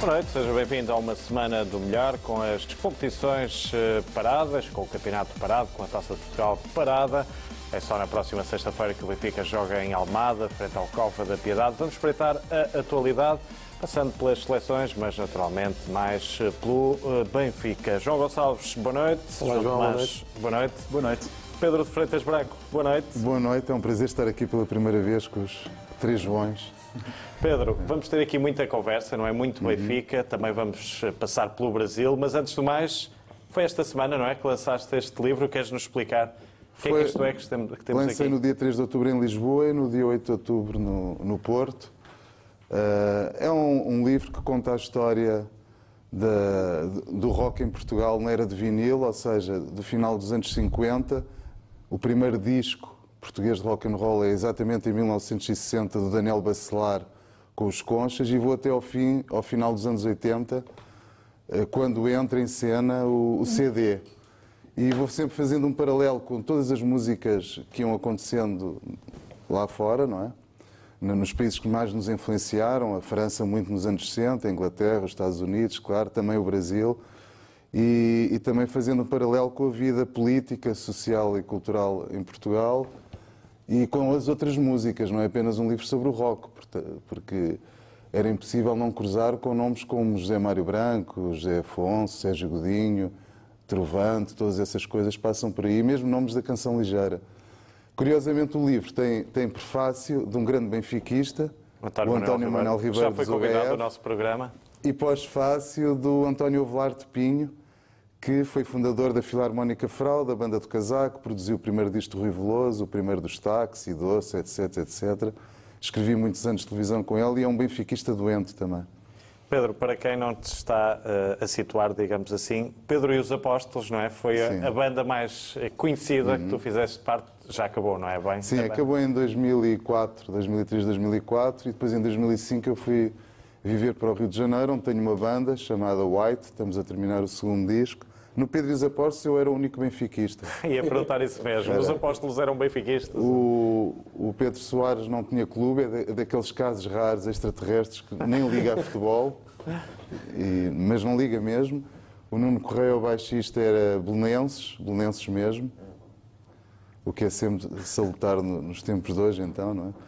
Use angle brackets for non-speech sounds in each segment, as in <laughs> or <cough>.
Boa noite, seja bem-vindo a uma semana do melhor, com as competições eh, paradas, com o campeonato parado, com a Taça de Portugal parada. É só na próxima sexta-feira que o Benfica joga em Almada, frente ao Cova da Piedade. Vamos espreitar a atualidade, passando pelas seleções, mas naturalmente mais eh, pelo eh, Benfica. João Gonçalves, boa noite. Olá, João, Tomás, noite. boa noite. Boa noite. Pedro de Freitas Branco, boa noite. Boa noite, é um prazer estar aqui pela primeira vez com os três Joões. Pedro, vamos ter aqui muita conversa, não é? Muito Benfica, também vamos eh, passar pelo Brasil, mas antes do mais, foi esta semana, não é? Que lançaste este livro, queres nos explicar o que é que isto é que temos, temos Lancei aqui? no dia 3 de outubro em Lisboa e no dia 8 de outubro no, no Porto. Eh, é um, um livro que conta a história da- do rock em Portugal na era de vinil, ou seja, do final dos anos 50. O primeiro disco português de rock and roll é exatamente em 1960 do Daniel Bacelar com os Conchas e vou até ao fim, ao final dos anos 80, eh, quando entra em cena o, o CD. E vou sempre fazendo um paralelo com todas as músicas que iam acontecendo lá fora, não é? No- Nos países que mais nos influenciaram, a França muito nos anos 60, a Inglaterra, os Estados Unidos, claro, também o Brasil. E, e também fazendo um paralelo com a vida política, social e cultural em Portugal e com as outras músicas, não é apenas um livro sobre o rock, porque era impossível não cruzar com nomes como José Mário Branco, José Afonso, Sérgio Godinho, Trovante, todas essas coisas passam por aí, mesmo nomes da canção ligeira. Curiosamente, o livro tem, tem prefácio de um grande benfiquista, o António Manuel Ribeiro Já foi convidado ao nosso programa. e pós-fácil do António Velar de Pinho, que foi fundador da Filarmónica Frau, da Banda do Casaco, produziu o primeiro disco do Rui Veloso, o primeiro dos Táxi, Doce, etc, etc. Escrevi muitos anos de televisão com ele e é um benfiquista doente também. Pedro, para quem não te está eh, a situar, digamos assim, Pedro e os Apóstolos, não é? Foi. Uhum. a, a banda mais eh, conhecida que tu fizeste parte, já acabou, não é? Bem, Sim, acabou em 2004, 2003, 2004 e depois em 2005 eu fui viver para o Rio de Janeiro, onde tenho uma banda chamada White, estamos a terminar o segundo disco. No Pedro e os Apóstolos eu era o único benfiquista. <laughs> Ia perguntar isso mesmo. Os Apóstolos eram benfiquistas. O, o Pedro Soares não tinha clube, é da- daqueles casos raros extraterrestres que nem liga a futebol, e- mas não liga mesmo. O Nuno Correia, o baixista, era belenenses, belenenses mesmo, o que é sempre salutar no- nos tempos de hoje, então, não é?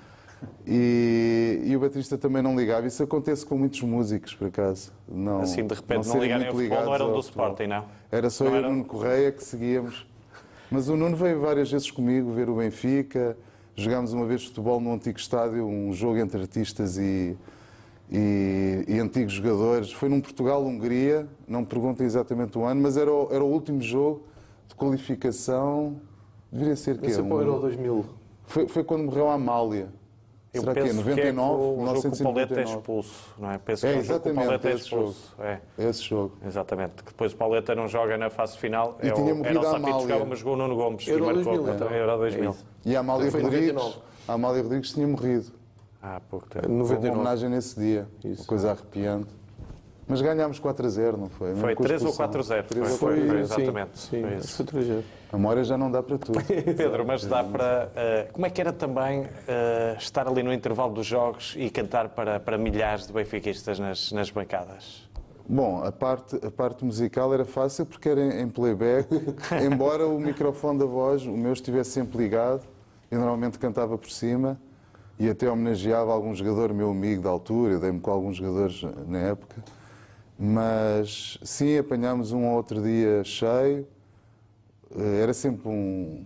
E, e o baterista também não ligava. Isso acontece com muitos músicos, por acaso. Não, Assim, de repente, não, serem ligarem ao futebol, não eram do. Sporting, não? Era só Não eu e o Nuno Correia que seguíamos. Mas o Nuno veio várias vezes comigo ver o Benfica. Jogámos uma vez futebol no antigo estádio, um jogo entre artistas e, e, e antigos jogadores. Foi num Portugal-Hungria, não me perguntem exatamente o ano, mas era o, era o último jogo de qualificação. Deveria ser que Esse é para o Euro 2000. foi, foi quando morreu a Amália. Eu Será que é penso 99? que é que o jogo que o Pauleta é 1999. expulso, não é? Penso É, que o jogo que o exatamente, Pauleta é jogo. expulso. É, Esse jogo. exatamente. Que depois o Pauleta não joga na fase final. E é tinha o, morrido era o a Sapito jogava, mas jogou o Nuno Gomes. Euro e marcou 2000, então. Euro 2000. E a Amália Rodrigues, 99. a Amália Rodrigues tinha morrido. Há pouco tempo. Uma 99. homenagem nesse dia, Isso. uma coisa arrepiante. Mas ganhámos 4 a 0, não foi? Foi Mesmo com a 3 ou expulsão. 4-0. 3 ou Foi, 4-0. foi, exatamente. Sim, Foi sim isso. foi 3 A memória já não dá para tudo. <laughs> Pedro, mas dá para. eh, como é que era também eh, estar ali no intervalo dos jogos e cantar para, para milhares de benfiquistas nas, nas bancadas? Bom, a parte, a parte musical era fácil porque era em, em playback, <laughs> embora o microfone da voz, o meu estivesse sempre ligado, eu normalmente cantava por cima e até homenageava algum jogador meu amigo da altura, eu dei-me com alguns jogadores na época. Mas sim, apanhámos um ou outro dia cheio, Eh, era sempre um,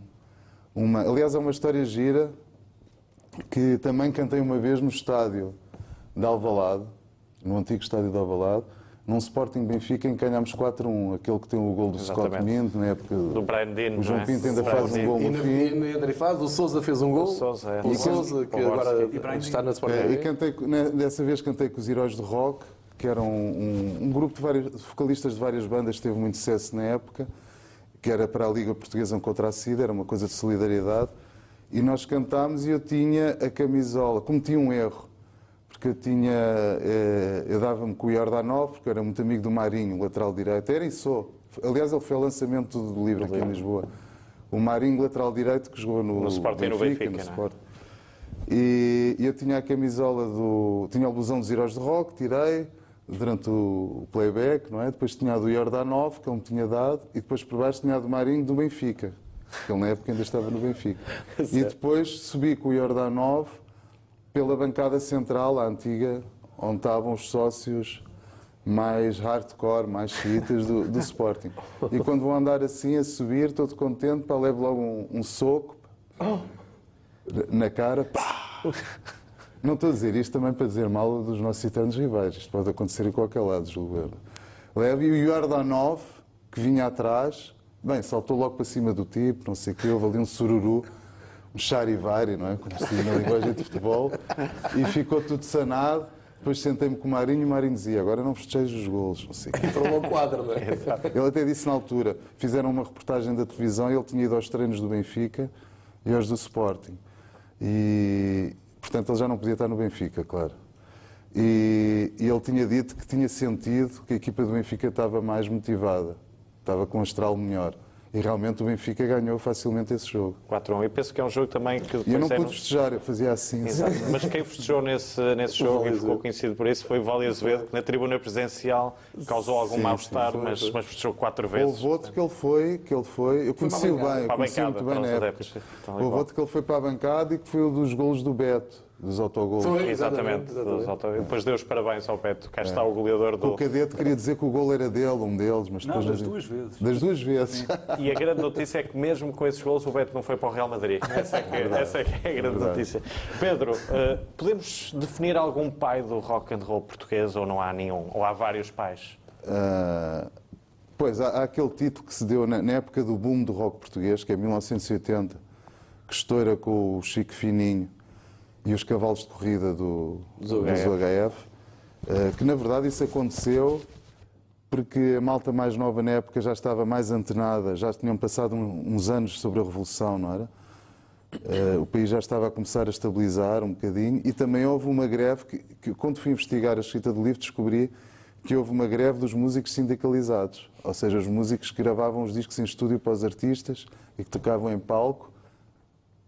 uma. Aliás, é uma história gira que também cantei uma vez no estádio de Alvalade, no antigo estádio de Alvalade, num Sporting Benfica em que ganhámos 4-1, aquele que tem o gol do Scott Exatamente. Mint, na época Do Brian Dean. o João é? Pinto ainda Brian faz um gol no na fim. e na Andrifado, o Sousa fez um gol. O Sousa, é. O Sousa, que agora está na Sport É, e cantei, dessa vez cantei com os Heróis do Rock, que eram um, um grupo de vários, de vocalistas de várias bandas que teve muito sucesso na época, que era para a Liga Portuguesa contra a SIDA, era uma coisa de solidariedade. E nós cantámos e eu tinha a camisola, cometi um erro, porque eu tinha, eh, eu dava-me com o Iordanov, porque eu era muito amigo do Marinho, lateral direito, era e sou. Aliás, ele foi o lançamento do livro aqui em Lisboa. O Marinho, lateral direito, que jogou no, No Sporting e no Benfica, no não é? Sporting. E eu tinha a camisola do. Tinha o blusão dos Heróis de Rock, tirei, durante o playback, não é? Depois tinha a do Jordanov, que ele me tinha dado, e depois por baixo tinha a do Marinho do Benfica, que ele na época ainda estava no Benfica. <laughs> e depois subi com o Jordanov pela bancada central, a antiga, onde estavam os sócios mais hardcore, mais chiitas do, do Sporting. E quando vou andar assim a subir, todo contente, pá, levo logo um, um soco na cara. Pá! <laughs> Não estou a dizer isto também para dizer mal dos nossos eternos rivais. Isto pode acontecer em qualquer lado, julgo eu. Levo e o Jordanov, que vinha atrás, bem, saltou logo para cima do tipo, não sei o quê, houve ali um sururu, um charivari, não é? Como se diz na linguagem de futebol, e ficou tudo sanado. Depois sentei-me com o Marinho e o Marinho dizia: Agora não festejo os golos, não sei o quê. Para o quadro, não é? Ele até disse na altura, fizeram uma reportagem da televisão e ele tinha ido aos treinos do Benfica e aos do Sporting. E, portanto, ele já não podia estar no Benfica, claro. E, e ele tinha dito que tinha sentido que a equipa do Benfica estava mais motivada, estava com um astral melhor. E realmente o Benfica ganhou facilmente esse jogo. 4-1. E penso que é um jogo também que depois E eu não é pude no- festejar, eu fazia assim. Exato. Mas quem festejou nesse, nesse <laughs> jogo e ficou conhecido por isso foi o Vale Azevedo, que na tribuna presidencial causou algum mal-estar, mas, mas festejou quatro vezes. Houve outro que ele foi, que ele foi, eu conheci o bem, eu a conheci muito bem na época. adeptos. Tal e Houve outro que ele foi para a bancada e que foi o dos golos do Beto, dos autogolos. Foi. Exatamente. Exatamente, dos auto- Depois deu os parabéns ao Beto. Cá está o goleador O do. cadete queria dizer que o gol era dele, um deles, mas Não, depois das não- duas vezes. Das duas vezes. <laughs> E a grande notícia é que mesmo com esses gols o Beto não foi para o Real Madrid. Essa é que, essa é, que é a grande Verdade. notícia. Pedro, eh, podemos definir algum pai do rock and roll português ou não há nenhum? Ou há vários pais? Ah, pois, há, há aquele título que se deu na, na época do boom do rock português, que é 1980, que estoura com o Chico Fininho e os cavalos de corrida do, do UHF. UHF, ah, que na verdade isso aconteceu porque a malta mais nova na época já estava mais antenada, já tinham passado uns anos sobre a Revolução, não era? Eh, o país já estava a começar a estabilizar um bocadinho e também houve uma greve que, que, quando fui investigar a escrita do livro, descobri que houve uma greve dos músicos sindicalizados, ou seja, os músicos que gravavam os discos em estúdio para os artistas e que tocavam em palco,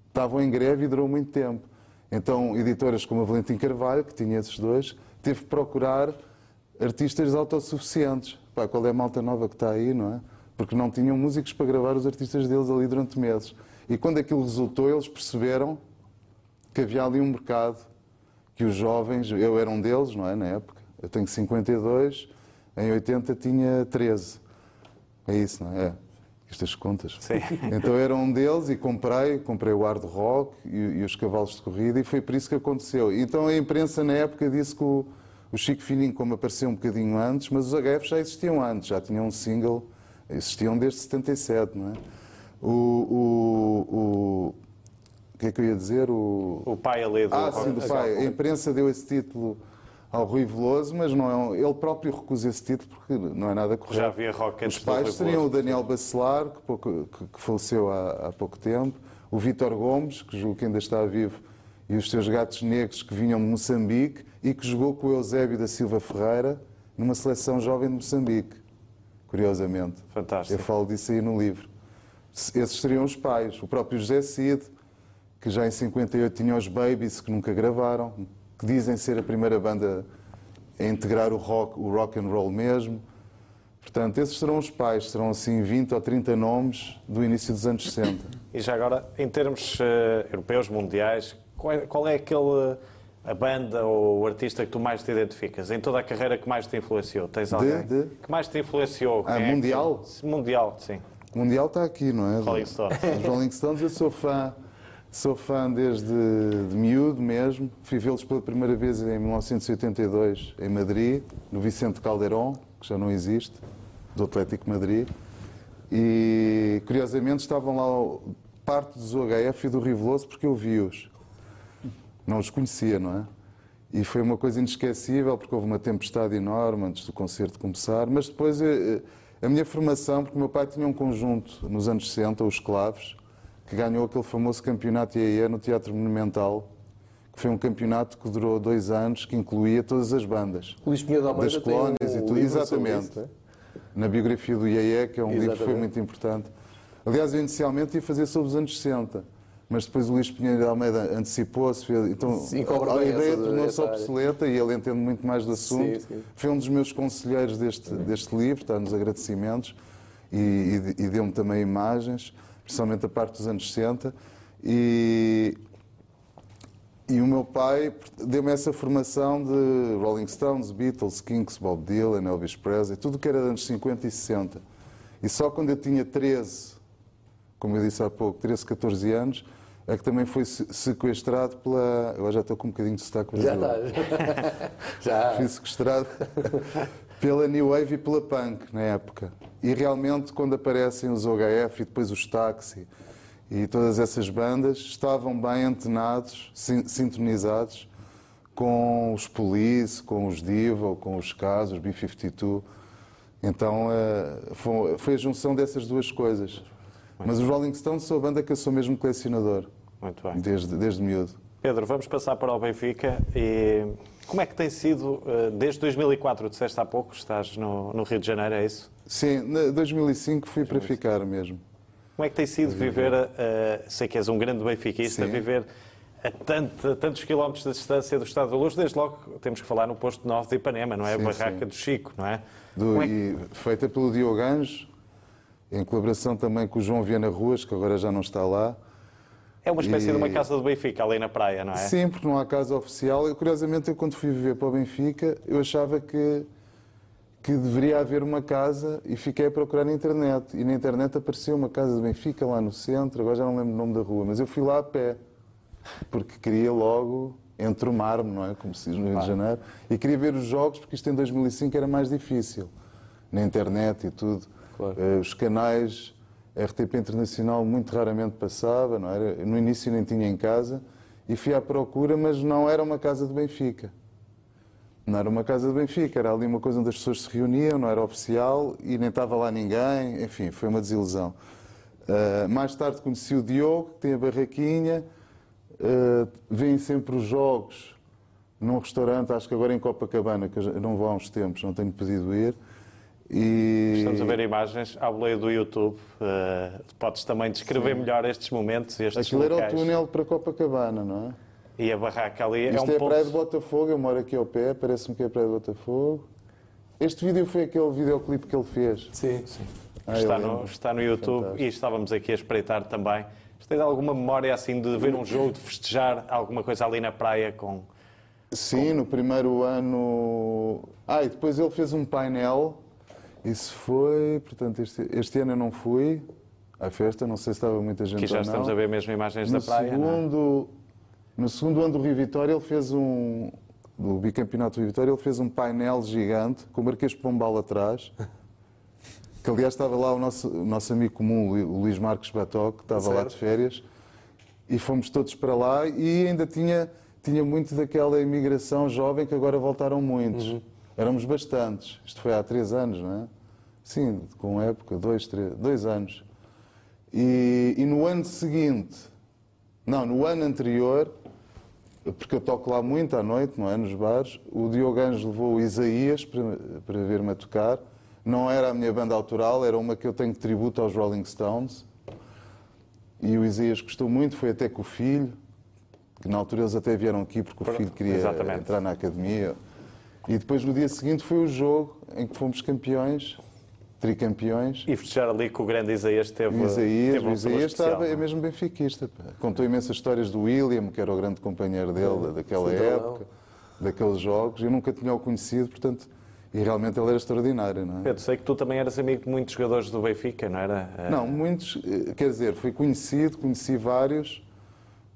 estavam em greve e durou muito tempo. Então, editoras como a Valentim Carvalho, que tinha esses dois, teve que procurar artistas autossuficientes. Pá, qual é a malta nova que está aí, não é? Porque não tinham músicos para gravar os artistas deles ali durante meses. E quando aquilo resultou, eles perceberam que havia ali um mercado, que os jovens, eu era um deles, não é, na época, eu tenho 52, em 80 tinha 13. É isso, não é? É. Estas contas. Sim. <laughs> Então era um deles e comprei, comprei o hard rock e, e os cavalos de corrida e foi por isso que aconteceu. Então a imprensa na época disse que o, o Chico Fininho, como apareceu um bocadinho antes, mas os HF já existiam antes, já tinham um single, existiam desde 77, não é? O, o, o, o que é que eu ia dizer? O, O pai ali do ah, sim, do pai. A imprensa deu esse título ao Rui Veloso, mas não é ele próprio recusa esse título porque não é nada correto. Já havia rock antes Os pais seriam o. Daniel Bacelar, que, pouco- que- que faleceu há, há pouco tempo, o Vítor Gomes, que julgo que ainda está vivo, e os seus gatos negros que vinham de Moçambique e que jogou com o Eusébio da Silva Ferreira numa seleção jovem de Moçambique, curiosamente. Fantástico. Eu falo disso aí no livro. Esses seriam os pais. O próprio José Cid, que já em 58 tinha os Babies, que nunca gravaram, que dizem ser a primeira banda a integrar o rock, o rock and roll mesmo. Portanto, esses serão os pais, serão assim 20 ou 30 nomes do início dos anos 60. E já agora, em termos eh, europeus, mundiais, qual é, qual é aquele, a banda ou o artista que tu mais te identificas? Em toda a carreira que mais te influenciou? Tens alguém? de? Que mais te influenciou? Ah, é que- mundial? Mundial, sim. Mundial está aqui, não é? Rolling Stones. Os Rolling Stones, eu sou fã, sou fã desde de miúdo mesmo. Fui vê-los pela primeira vez em 1982 em Madrid, no Vicente Calderón, que já não existe, do Atlético Madrid. E curiosamente estavam lá parte dos UHF e do Riveloso porque eu vi-os. Não os conhecia, não é? E foi uma coisa inesquecível porque houve uma tempestade enorme antes do concerto começar, mas depois eh, a minha formação, porque o meu pai tinha um conjunto nos anos 60, os Claves, que ganhou aquele famoso campeonato IAE no Teatro Monumental, que foi um campeonato que durou dois anos, que incluía todas as bandas. Luís Pinheiro Almeida Das tem um colónias e tudo. Exatamente. isso, é? Na biografia do IAE, que é um livro que foi Exatamente. muito importante. Aliás, eu inicialmente ia fazer sobre os anos 60, mas depois o Luís Pinheiro de Almeida antecipou-se, então Sim, a bem ideia tornou-se obsoleta e ele entende muito mais do assunto. Sim, sim. Foi um dos meus conselheiros deste, deste livro, está nos agradecimentos, e, e- e deu-me também imagens, principalmente a parte dos anos 60. E, e o meu pai deu-me essa formação de Rolling Stones, Beatles, Kinks, Bob Dylan, Elvis Presley, tudo que era dos anos 50 e 60. E só quando eu tinha 13, como eu disse há pouco, 13, 14 anos, é que também foi se- sequestrado pela. Agora já estou com um bocadinho de sotaque Já está. <laughs> Já. Fui sequestrado <laughs> pela New Wave e pela Punk na época. E realmente, quando aparecem os OHF e depois os Taxi e todas essas bandas, estavam bem antenados, sin- sintonizados com os Police, com os Diva, com os Cas, os B-52. Então eh, foi, a junção dessas duas coisas. Mas os Rolling Stones são a banda que eu sou mesmo colecionador, Muito bem. desde, desde miúdo. Pedro, vamos passar para o Benfica. E como é que tem sido, eh, desde 2004, disseste há pouco, estás no, no Rio de Janeiro, é isso? Sim, em 2005 fui para ficar mesmo. Como é que tem sido viver, eh, sei que és um grande benfiquista, Sim. viver a, tanto- a tantos quilómetros de distância do Estado da Luz, desde logo temos que falar no posto 9 de Ipanema, não é? Sim, a barraca sim. do Chico, não é? Do- é que- e feita pelo Diogo Anjo, em colaboração também com o João Viana Ruas, que agora já não está lá. É uma espécie e- de uma casa do Benfica ali na praia, não é? Sim, porque não há casa oficial. Eu, curiosamente, eu quando fui viver para o Benfica, eu achava que, que deveria haver uma casa e fiquei a procurar na internet. E na internet apareceu uma casa do Benfica lá no centro, agora já não lembro o nome da rua, mas eu fui lá a pé, porque queria logo entromar-me, não é? Como se diz no Rio de Janeiro, e queria ver os jogos, porque isto em 2005 era mais difícil, na internet e tudo. Claro. Eh, os canais, a RTP Internacional muito raramente passava, não era? No início nem tinha em casa, e fui à procura, mas não era uma casa do Benfica. Não era uma casa do Benfica, era ali uma coisa onde as pessoas se reuniam, não era oficial e nem estava lá ninguém, enfim, foi uma desilusão. Uh, mais tarde conheci o Diogo, que tem a barraquinha, uh, vêm sempre os jogos num restaurante, acho que agora em Copacabana, que eu não vou há uns tempos, não tenho podido ir. E... Estamos a ver imagens à boleia do YouTube. eh, podes também descrever melhor estes momentos, estes Aquilo era o locais. túnel para Copacabana, não é? E a barraca ali é Isto um é a ponto... Praia de Botafogo, eu moro aqui ao pé, parece-me que é a Praia de Botafogo. Este vídeo foi aquele videoclipe que ele fez. Sim, sim. Ah, está, no, está no YouTube Fantástico. e estávamos aqui a espreitar também. Tem alguma memória assim de ver um jogo, de festejar alguma coisa ali na praia com. Sim, no primeiro ano. Ah, e depois ele fez um painel. Isso foi. Portanto, este, este ano eu não fui à festa, não sei se estava muita gente Aqui já estamos a ver mesmo imagens no da praia. é? segundo, no segundo ano do Rio Vitória, ele fez um. Do bicampeonato do Rio Vitória, ele fez um painel gigante com o Marquês Pombal atrás. <laughs> Que aliás estava lá o nosso, o nosso amigo comum, o Luís Marcos Bató, que estava lá Certo. de férias. E fomos todos para lá e ainda tinha, tinha muito daquela imigração jovem que agora voltaram muitos. Éramos bastantes. Isto foi há três anos, não é? Sim, com época, dois, três, dois anos. E, e no ano seguinte, não, no ano anterior, porque eu toco lá muito à noite, não é? Nos bares, o Diogo Anjos levou o Isaías para, para ver-me a tocar. Não era a minha banda autoral, era uma que eu tenho de tributo aos Rolling Stones. E o Isaías gostou muito, foi até com o filho, que na altura eles até vieram aqui porque o filho queria Exatamente. entrar na academia. E depois no dia seguinte foi o jogo em que fomos campeões, tricampeões. E festejar ali que o grande Isaías teve. O Isaías, teve um o Isaías especial, estava, não é mesmo benfiquista. pá. Contou imensas histórias do William, que era o grande companheiro dele daquela época, daqueles jogos. Eu nunca tinha o conhecido, portanto, e realmente ele era extraordinário, não é? Pedro, sei que tu também eras amigo de muitos jogadores do Benfica, não era? Eh, Não, muitos, eh, quer dizer, fui conhecido, conheci vários,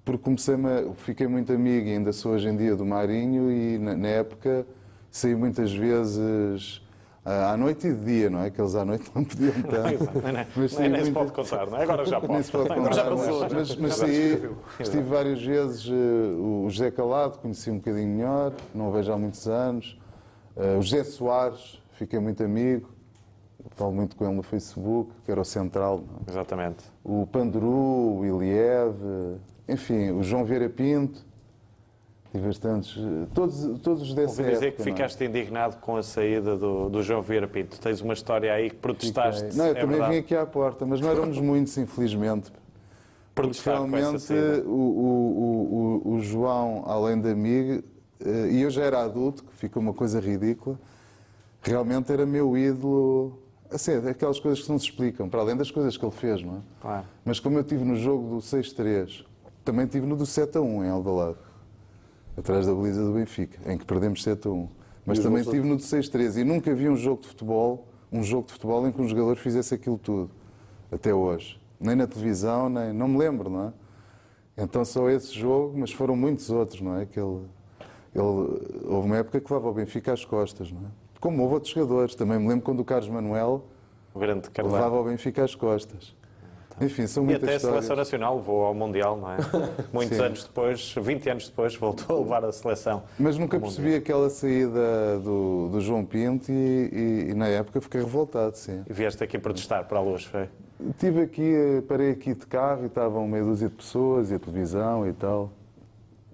porque comecei fiquei muito amigo e ainda sou hoje em dia do Marinho e na, na época saí muitas vezes à noite e de dia, não é? Que eles à noite não podiam <laughs> tanto. Mas nem, se pode contar, não é? Agora já pode. <laughs> Nem se pode já passou. mas, mas, mas saí, estive várias vezes, eh, o José Calado, conheci um bocadinho melhor, não o vejo há muitos anos. Eh, o José Soares, fiquei muito amigo, falo muito com ele no Facebook, que era o central. é? Exatamente. O Panduru, o Iliev, eh, enfim, o João Vieira Pinto, tive bastantes, eh, todos, todos os dessa Ouvi dizer época. que é? ficaste indignado com a saída do, do João Vieira Pinto. Tens uma história aí que protestaste. Não, eu é também verdade. vim aqui à porta, mas não éramos muitos, infelizmente. Porque protestar realmente o, o, o, o João, além de amigo, eh, e eu já era adulto, que fica uma coisa ridícula, realmente era meu ídolo. Assim, aquelas coisas que não se explicam, para além das coisas que ele fez, não é? Claro. Mas como eu tive no jogo do 6-3, também tive no do 7-1 em Alvalade, atrás da baliza do Benfica, em que perdemos 7-1. Mas E também gols tive no do 6-3 e nunca vi um jogo de futebol, um jogo de futebol em que um jogador fizesse aquilo tudo, até hoje. Nem na televisão, nem... não me lembro, não é? Então só esse jogo, mas foram muitos outros, não é? Que ele, ele- houve uma época que levava o Benfica às costas, não é? Como houve outros jogadores. Também me lembro quando o Carlos Manuel O grande levava o Benfica às costas. Enfim, são E muitas até a histórias. seleção nacional levou ao Mundial, não é? <laughs> Muitos Sim. anos depois, 20 anos depois, voltou a levar a seleção. Mas nunca percebi aquela saída do, do João Pinto e, e- e na época fiquei revoltado, sim. E vieste aqui protestar para a luz, foi? Estive aqui, parei aqui de carro e estavam meia dúzia de pessoas e a televisão e tal.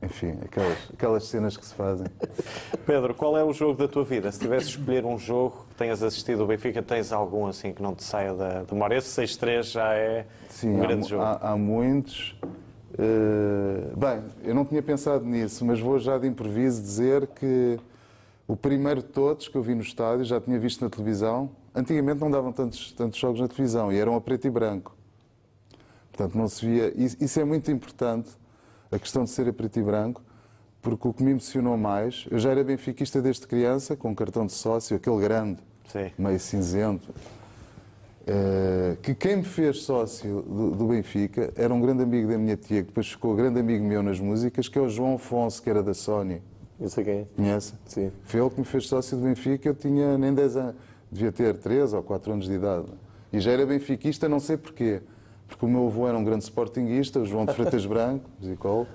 Enfim, aquelas, aquelas cenas que se fazem. <laughs> Pedro, qual é o jogo da tua vida? Se tivesse escolher um jogo que tenhas assistido ao Benfica, tens algum assim que não te saia da da memória? Esse 6-3 já é Sim, um há, grande jogo. há- há muitos. Eh, bem, eu não tinha pensado nisso, mas vou já de improviso dizer que o primeiro de todos que eu vi no estádio, já tinha visto na televisão. Antigamente não davam tantos, tantos jogos na televisão e eram a preto e branco. Portanto, não se via. Isso isso é muito importante, a questão de ser a preto e branco, porque o que me emocionou mais, eu já era benfiquista desde criança, com um cartão de sócio, aquele grande, Sim. meio cinzento, eh, que quem me fez sócio do, Benfica era um grande amigo da minha tia, que depois ficou grande amigo meu nas músicas, que é o João Afonso, que era da Sony. Não sei quem. Conhece? Sim. Foi ele que me fez sócio do Benfica, eu tinha nem 10 anos, devia ter 3 ou 4 anos de idade. E já era benfiquista, não sei porquê. Porque o meu avô era um grande sportinguista, o João de Freitas <laughs> Branco, musicólogo,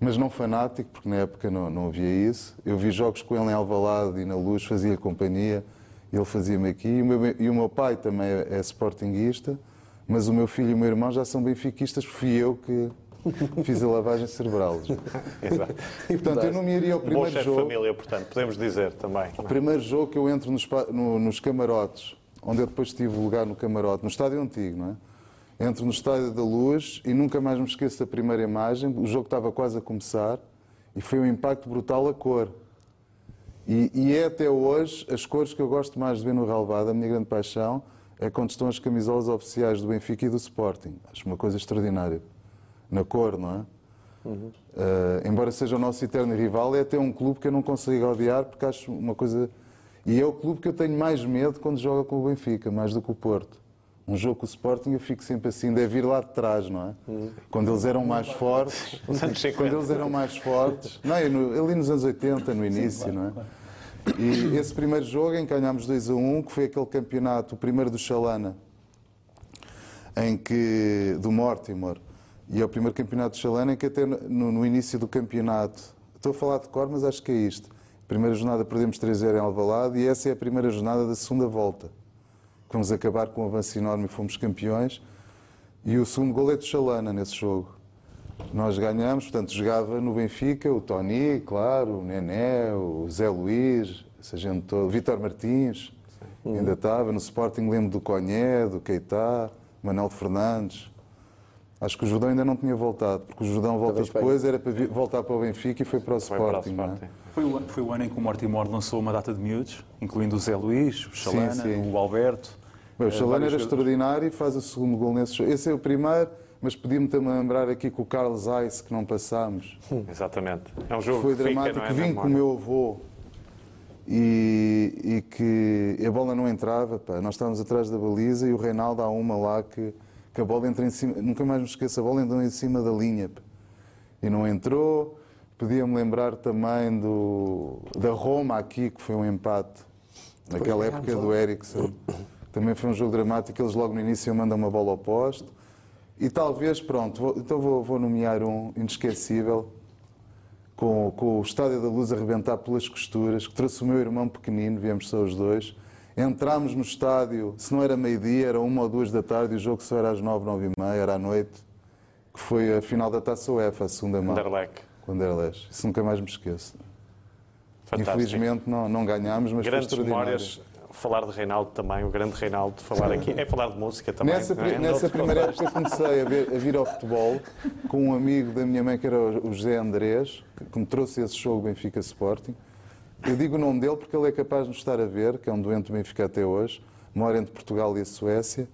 mas não fanático, porque na época não, não havia isso. Eu vi jogos com ele em Alvalade e na Luz, fazia companhia, ele fazia-me aqui. E o, meu, e o meu pai também é, é sportinguista, mas o meu filho e o meu irmão já são benfiquistas, fui eu que <laughs> fiz a lavagem cerebral. Exato. Portanto, eu não me iria ao Bom primeiro de jogo. família, portanto, podemos dizer também. O primeiro jogo que eu entro nos, no- nos camarotes, onde eu depois tive lugar no camarote, no estádio antigo, não é? Entro no estádio da Luz e nunca mais me esqueço da primeira imagem. O jogo estava quase a começar e foi um impacto brutal a cor. E, e é até hoje as cores que eu gosto mais de ver no relvado, a minha grande paixão, é quando estão as camisolas oficiais do Benfica e do Sporting. Acho uma coisa extraordinária. Na cor, não é? Eh, embora seja o nosso eterno rival, é até um clube que eu não consigo odiar porque acho uma coisa. E é o clube que eu tenho mais medo quando joga com o Benfica, mais do que o Porto. Um jogo com o Sporting eu fico sempre assim, deve vir lá de trás, não é? Quando eles eram mais fortes. Nos anos 50. Quando eles eram mais fortes. Não, ali nos anos 80, no início, não é? E esse primeiro jogo em que ganhámos 2 a 1, que foi aquele campeonato, o primeiro do Chalana, em que, do Mortimer, e é o primeiro campeonato de Chalana em que até no, no início do campeonato, estou a falar de cor, mas acho que é isto. Primeira jornada perdemos 3-0 em Alvalade e essa é a primeira jornada da segunda volta. Que Vamos acabar com um avanço enorme e fomos campeões. E o segundo gol é de Chalana nesse jogo. Nós ganhamos, portanto, jogava no Benfica o Tony, claro, o Nené, o Zé Luís, essa gente toda, o Vítor Martins, ainda estava. No Sporting lembro do Conhé, do Keita, Manuel Fernandes. Acho que o Jordão ainda não tinha voltado, porque o Jordão volta depois, era para voltar para o Benfica e foi para o Foi para o Sporting. é? Sporting. Foi o, ano- foi o ano em que o Mortimor lançou uma data de miúdos, incluindo o Zé Luís, o Chalana, sim. o Alberto. Bem, o eh, Chalana vários era extraordinário e faz o segundo gol nesse jogo. Esse é o primeiro, mas podia-me também lembrar aqui com o Carlos Ice, que não passámos. Exatamente. É um jogo Foi que fica, dramático. não é, Vim com o meu avô e, e que a bola não entrava. pá. Nós estávamos atrás da baliza e o Reinaldo há uma lá que, que a bola entra em cima. Nunca mais me esqueço, a bola entrou em cima da linha. pá. E não entrou. Podia-me lembrar também do, da Roma aqui, que foi um empate. Naquela ganhámos época do Eriksen. Também foi um jogo dramático. Eles logo no início mandam uma bola ao poste. E talvez, pronto, vou- então vou, vou nomear um inesquecível com, com o Estádio da Luz a arrebentar pelas costuras, que trouxe o meu irmão pequenino, viemos só os dois. Entrámos no estádio, se não era meio-dia, era uma ou duas da tarde, e o jogo só era às nove, nove e meia, era à noite, que foi a final da Taça UEFA, a segunda mão, Anderlecht. com Anderlecht. Isso nunca mais me esqueço. Fantástico. Infelizmente não, não ganhámos, mas Grandes foi extraordinário. memórias. Falar de Reinaldo também, o grande Reinaldo, falar aqui, é falar de música também. Nessa, é? nessa primeira época comecei a, ver- a vir ao futebol com um amigo da minha mãe que era o José Andrés, que- que me trouxe esse jogo Benfica Sporting. Eu digo o nome dele porque ele é capaz de nos estar a ver, que é um doente do Benfica até hoje, mora entre Portugal e a Suécia.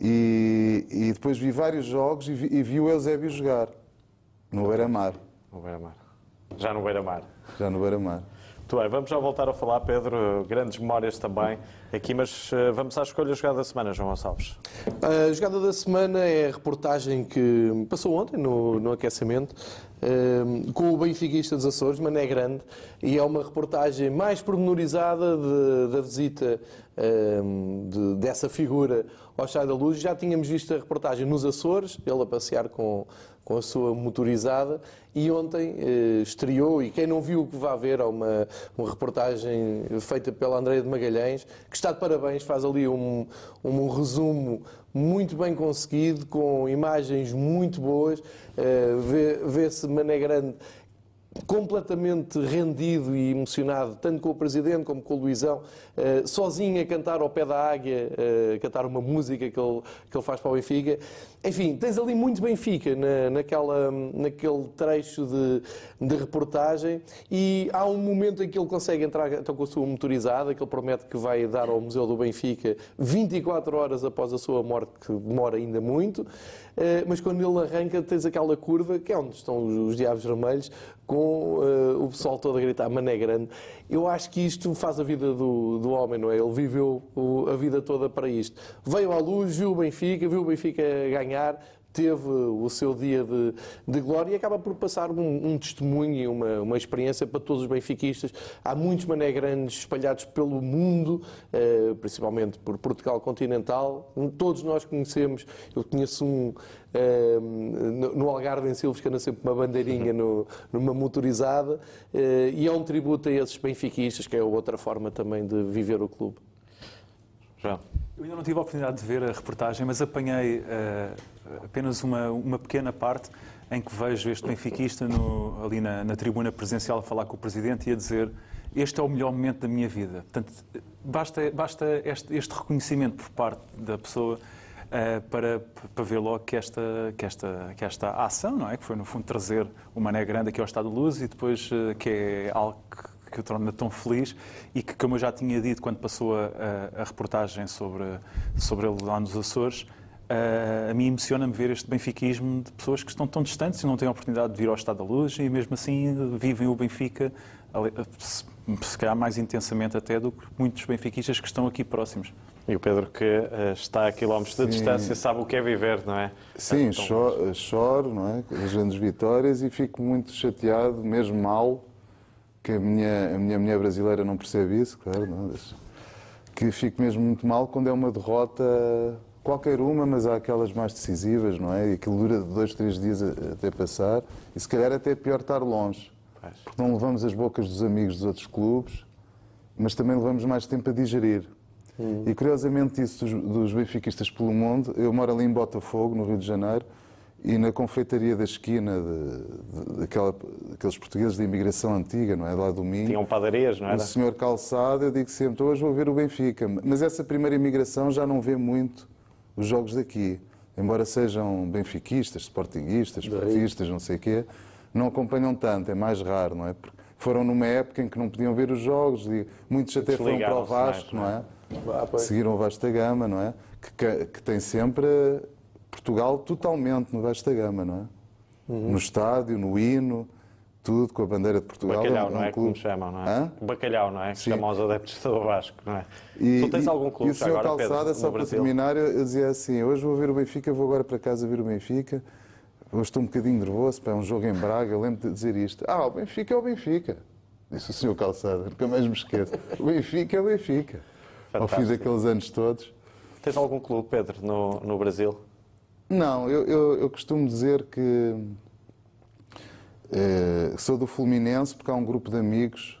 E, e depois vi vários jogos e vi, e vi o Eusébio jogar no Beira-Mar, No Beira-Mar. Já no Beira-Mar. já no Beira-Mar. Muito bem, vamos já voltar a falar, Pedro, grandes memórias também aqui, mas eh, vamos à escolha jogada da semana, João Gonçalves. A jogada da semana é a reportagem que passou ontem no, no aquecimento eh, com o Benfiquista dos Açores, Mané Grande, e é uma reportagem mais pormenorizada de- da visita eh, de- dessa figura ao Estádio da Luz. Já tínhamos visto a reportagem nos Açores, ele a passear com, com a sua motorizada, e ontem eh, estreou, e quem não viu que vá ver, há uma, uma reportagem feita pela Andreia de Magalhães, que está de parabéns, faz ali um, um resumo muito bem conseguido, com imagens muito boas, eh, vê- vê-se Mané Grande completamente rendido e emocionado, tanto com o Presidente como com o Luizão, eh, sozinho a cantar ao pé da águia, eh, cantar uma música que ele, que ele faz para o Benfica. Enfim, tens ali muito Benfica na, naquela, naquele trecho de, de reportagem e há um momento em que ele consegue entrar então, com a sua motorizada, que ele promete que vai dar ao Museu do Benfica 24 horas após a sua morte, que demora ainda muito, eh, mas quando ele arranca tens aquela curva, que é onde estão os, os Diabos Vermelhos, com o pessoal todo a gritar Mané Grande. Eu acho que isto faz a vida do, do homem, não é? Ele viveu o- a vida toda para isto. Veio à luz, viu o Benfica, viu o Benfica ganhar, teve o seu dia de, de glória e acaba por passar um, um testemunho e uma, uma experiência para todos os benfiquistas. Há muitos mané grandes espalhados pelo mundo, eh, principalmente por Portugal continental. Todos nós conhecemos, eu conheço um eh, no no Algarve em Silves que anda sempre uma bandeirinha no- numa motorizada eh, e é um tributo a esses benfiquistas, que é outra forma também de viver o clube. João. Eu ainda não tive a oportunidade de ver a reportagem, mas apanhei eh, apenas uma, uma pequena parte em que vejo este benfiquista no- ali na, na tribuna presencial a falar com o Presidente e a dizer este é o melhor momento da minha vida. Portanto, basta, basta este, este reconhecimento por parte da pessoa eh, para, para ver logo que esta, que, esta, que esta ação, não é? que foi no fundo trazer o Mané Grande aqui ao Estado de Luz e depois eh, que é algo que que o torna tão feliz e que, como eu já tinha dito quando passou a, a- a reportagem sobre, sobre ele lá nos Açores, a mim emociona-me ver este benfiquismo de pessoas que estão tão distantes e não têm a oportunidade de vir ao Estado da Luz e mesmo assim vivem o Benfica, se se calhar mais intensamente até do que muitos benfiquistas que estão aqui próximos. E o Pedro, que eh, está a quilómetros de Sim. distância, sabe o que é viver, não é? Sim, Então, cho- choro, não é? As grandes vitórias e fico muito chateado, mesmo mal, que a minha, a minha mulher brasileira não percebe isso, claro, não, mas que fico mesmo muito mal quando é uma derrota, qualquer uma, mas há aquelas mais decisivas, não é? E aquilo dura dois, três dias até passar, e se calhar até é pior estar longe, porque não levamos as bocas dos amigos dos outros clubes, mas também levamos mais tempo a digerir. E curiosamente isso dos, dos benfiquistas pelo mundo, eu moro ali em Botafogo, no Rio de Janeiro, e na confeitaria da esquina de, de- daquela, daqueles portugueses de imigração antiga, não é? Lá do Minho. Tinham padarias, não O era? senhor Calçado, eu digo sempre, hoje vou ver o Benfica. Mas essa primeira imigração já não vê muito os jogos daqui. Embora sejam benfiquistas, sportinguistas, sportistas, não sei o quê, não acompanham tanto, é mais raro, não é? Porque foram numa época em que não podiam ver os jogos, e muitos até foram para o Desligaram-se mais, Vasco, não não é? é? Ah. Seguiram o Vasta Gama, não é? Que, que- que tem sempre Portugal totalmente no Vasta Gama, não é? Uhum. No estádio, no hino, tudo com a bandeira de Portugal. Bacalhau, um- um não é? Como clube- chamam, não é? Hã? Bacalhau, não é? Que Sim. chamam os adeptos do Vasco, não é? E, tu tens e- algum clube e o senhor agora, Pedro, Calçada, no só para terminar, eu, dizia assim: hoje vou ver o Benfica, vou agora para casa ver o Benfica. Hoje estou um bocadinho nervoso, para é um jogo em Braga. Eu lembro de dizer isto: Ah, o Benfica é o Benfica. Disse o senhor Calçada, nunca mais me esqueço. O Benfica é o Benfica. Ao fim Fantástico. daqueles anos todos. Tens algum clube, Pedro, no, no Brasil? Não, eu, eu- eu costumo dizer que eh, sou do Fluminense porque há um grupo de amigos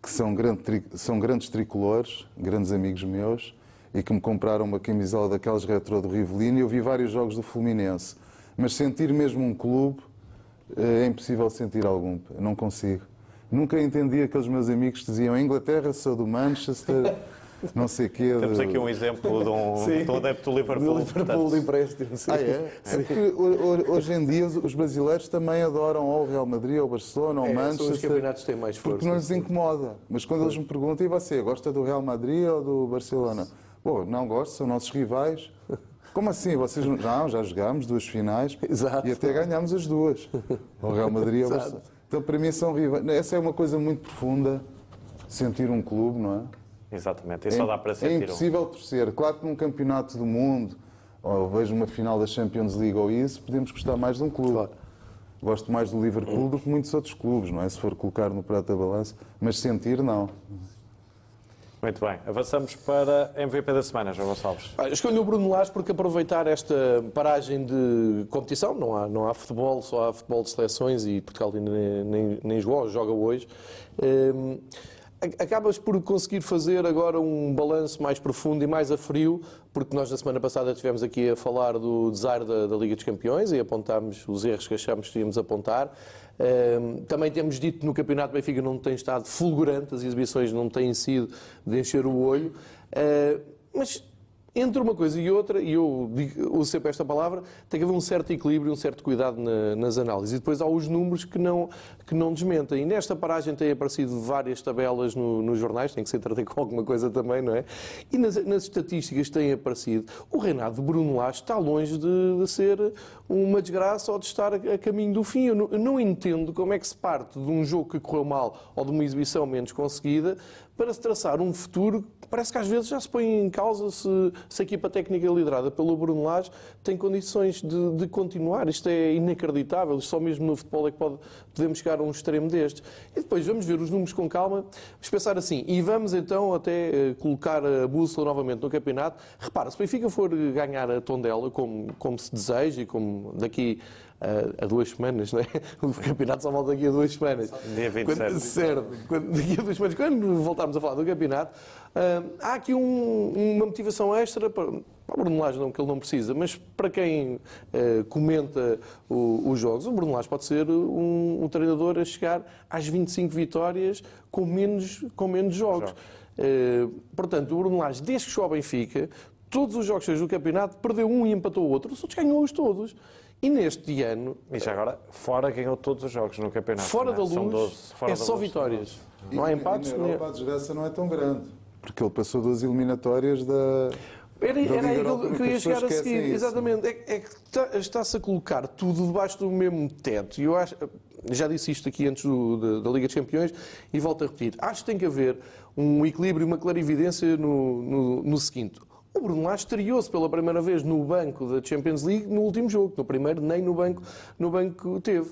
que são, grande são grandes tricolores, grandes amigos meus, e que me compraram uma camisola daquelas retro do Rivelino e eu vi vários jogos do Fluminense. Mas sentir mesmo um clube eh, é impossível sentir algum, não consigo. Nunca entendi aqueles meus amigos que diziam Inglaterra sou do Manchester, <laughs> não sei o quê. Temos aqui um exemplo de um, de um adepto do Liverpool. Do Liverpool de empréstimo. sim. Ah, é? É porque ho- ho- hoje em dia os- os brasileiros também adoram ou o Real Madrid, ou o Barcelona, ou o É, são os Manchester. campeonatos têm mais Porque força. não lhes incomoda. Mas quando eles me perguntam, e você, gosta do Real Madrid ou do Barcelona? Bom, não gosto, são nossos rivais. Como assim? Vocês não, não, já jogámos duas finais <laughs> Exato. e até ganhámos as duas. O Real Madrid e o Exato. Barcelona. Então, para mim, são rivais. Essa é uma coisa muito profunda, sentir um clube, não é? Exatamente, e só dá para é sentir um. impossível torcer. Claro que num campeonato do mundo, ou vejo uma final da Champions League ou isso, podemos gostar mais de um clube. Claro. Gosto mais do Liverpool do que muitos outros clubes, não é? Se for colocar no prato da balança. Mas sentir, não. Muito bem, avançamos para MVP da semana, João Gonçalves. Ah, Escolho o Bruno Lage porque aproveitar esta paragem de competição, não há, não há futebol, só há futebol de seleções e Portugal ainda nem, nem, nem jogou, joga hoje. Hum, a- acabas por conseguir fazer agora um balanço mais profundo e mais a frio, porque nós na semana passada estivemos aqui a falar do desaire da, da Liga dos Campeões e apontámos os erros que achámos que devíamos apontar. Hum, também temos dito que no Campeonato Benfica não tem estado fulgurante, as exibições não têm sido de encher o olho. Uh, mas entre uma coisa e outra, e eu uso sempre esta palavra, tem que haver um certo equilíbrio, um certo cuidado na- nas análises. E depois há os números que não, que não desmentem. E nesta paragem têm aparecido várias tabelas no- nos jornais, tem que se entreter com alguma coisa também, não é? E nas, nas estatísticas têm aparecido. O reinado de Bruno Lage está longe de, de ser uma desgraça ou de estar a, a caminho do fim. Eu não, eu não entendo como é que se parte de um jogo que correu mal ou de uma exibição menos conseguida para se traçar um futuro que parece que às vezes já se põe em causa se, se a equipa técnica liderada pelo Bruno Lage tem condições de, de continuar. Isto é inacreditável. Só mesmo no futebol é que pode, podemos chegar a um extremo destes. E depois vamos ver os números com calma, vamos pensar assim, e vamos então até eh, colocar a bússola novamente no campeonato. Repara, se o Benfica for ganhar a Tondela, como, como se deseja e como daqui a duas semanas, não é? <laughs> O campeonato só volta daqui a duas semanas. Dia 27. Quando, certo. Quando, daqui a duas semanas, quando voltarmos a falar do campeonato, ah, há aqui um- uma motivação extra para, para o Bruno Lage, não que ele não precisa, mas para quem ah, comenta o- os jogos, o Bruno Lage pode ser um, um treinador a chegar às 25 vitórias com menos, com menos jogos. Ah, portanto, o Bruno Lage, desde que chegou ao Benfica, todos os jogos do campeonato, perdeu um e empatou o outro, os outros ganhou-os todos. E neste ano, E já agora, fora ganhou todos os jogos no campeonato. fora não da é? São luz, 12, fora é da só luz. vitórias. Não há E- empates E na. Europa a desgraça não é tão grande. Porque ele passou duas eliminatórias da. Era, da era aí que que eu ia chegar a seguir. isso. Exatamente. É, é que está- está-se a colocar tudo debaixo do mesmo teto. E eu acho, já disse isto aqui antes do- da, da Liga dos Campeões e volto a repetir. Acho que tem que haver um equilíbrio e uma clarividência no, no, no seguinte. O Bruno Lage estreou-se pela primeira vez no banco da Champions League no último jogo. No primeiro, nem no banco, no banco teve.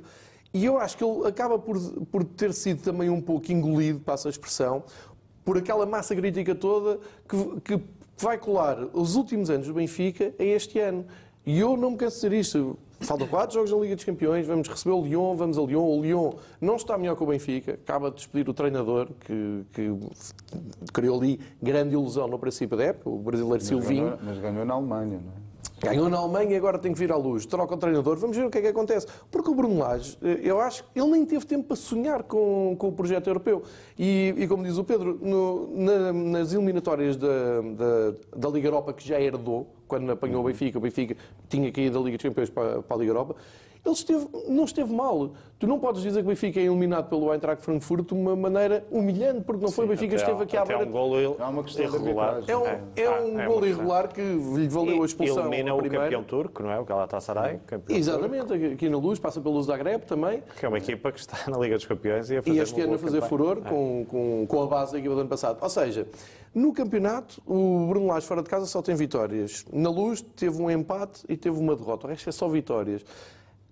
E eu acho que ele acaba por, por ter sido também um pouco engolido, passa a expressão, por aquela massa crítica toda que, que vai colar os últimos anos do Benfica a este ano. E eu não me canso de dizer isto. Faltam quatro jogos da Liga dos Campeões, vamos receber o Lyon, vamos a Lyon. O Lyon não está melhor que o Benfica, acaba de despedir o treinador que, que criou ali grande ilusão no princípio da época, o brasileiro Mas Silvinho. ganhou, mas ganhou na Alemanha, não é? Ganhou na Alemanha e agora tem que vir à luz. Troca o treinador, vamos ver o que é que acontece. Porque o Bruno Lage, eh, eu acho que ele nem teve tempo para sonhar com, com o projeto europeu. E, e como diz o Pedro, no- na- nas eliminatórias da, da, da Liga Europa, que já herdou, quando apanhou o Benfica, o Benfica tinha caído da Liga dos Campeões para, para a Liga Europa, ele esteve, não esteve mal. Tu não podes dizer que o Benfica é eliminado pelo Eintracht Frankfurt de uma maneira humilhante, porque não foi o Benfica esteve aqui à beira um golo il- É uma questão irregular. é um, é Ah, um é gol uma questão. irregular que lhe valeu a expulsão. Elimina o primeiro. campeão turco, não é? O Galatasaray, campeão Exatamente, aqui na luz, passa pelo Zagreb também. turco, que é uma equipa que está <laughs> na Liga dos Campeões e a fazer E este ano a fazer campanha. furor com, com, com a base da equipa do ano passado. Ou seja, no campeonato, o Bruno Lage fora de casa só tem vitórias. Na luz, teve um empate e teve uma derrota. O resto é só vitórias.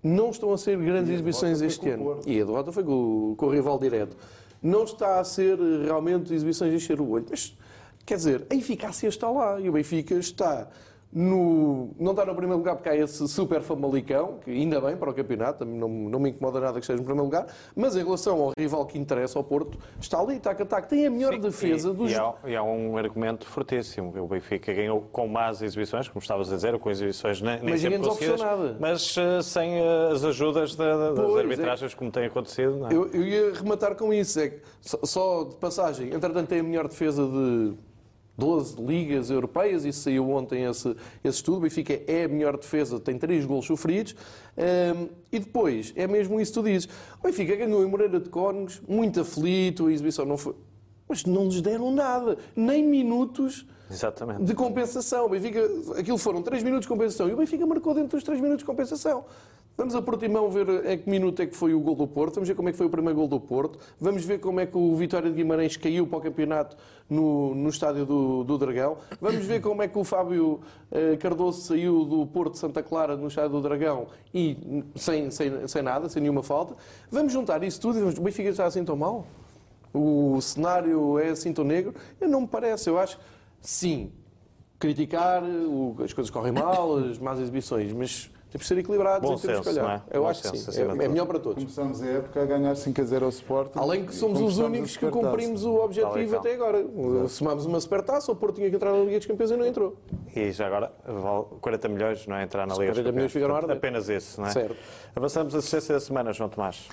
Não estão a ser grandes exibições este ano. E a derrota foi com, o- com o rival direto. Não está a ser eh, realmente exibições de encher o olho. Mas, quer dizer, a eficácia está lá. E o Benfica está no, não está no primeiro lugar porque há esse super famalicão, que ainda bem para o campeonato, não, não me incomoda nada que esteja no primeiro lugar, mas em relação ao rival que interessa ao Porto, está ali, tac a tac, tem a melhor Sim, defesa e, dos. e, há, e há um argumento fortíssimo. O Benfica ganhou com más exibições, como estavas a dizer, ou com exibições nem, nem Mas sempre conseguidas, mas eh, sem eh, as ajudas da- da- das Pois, é. arbitragens, como tem acontecido. É? Eu, eu ia rematar com isso, é que só, só de passagem, entretanto tem a melhor defesa de 12 ligas europeias, isso saiu ontem esse, esse estudo. O Benfica é a melhor defesa, tem 3 golos sofridos. Um, e depois, é mesmo isso que tu dizes. O Benfica ganhou em Moreira de Cónegos, muito aflito, a exibição não foi. Mas não lhes deram nada, nem minutos Exatamente. de compensação. O Benfica, aquilo foram 3 minutos de compensação e o Benfica marcou dentro dos 3 minutos de compensação. Vamos a Portimão ver em que minuto é que foi o gol do Porto, vamos ver como é que foi o primeiro gol do Porto, vamos ver como é que o Vitória de Guimarães caiu para o campeonato no, no estádio do, do Dragão, vamos ver como é que o Fábio eh, Cardoso saiu do Porto de Santa Clara no estádio do Dragão e sem, sem, sem nada, sem nenhuma falta. Vamos juntar isso tudo e vamos, o Benfica está assim tão mal? O cenário é assim tão negro? Eu não me parece, eu acho, sim, criticar, o- as coisas correm mal, as más exibições, mas temos que ser equilibrados Bom e temos que senso, olhar. não é? Eu Bom acho que senso, sim, acima de é, é melhor para todos. Começamos a época a ganhar 5 a 0 ao Sporting. Além que somos os únicos a que cumprimos o objetivo até agora. Somámos uma supertaça, o Porto tinha que entrar na Liga dos Campeões e não entrou. E já agora, vale 40 milhões, não é? Entrar na Liga dos 40 milhões Campeões. ficaram a arder. Apenas isso, não é? Certo. Avançamos a assistência da semana, João Tomás.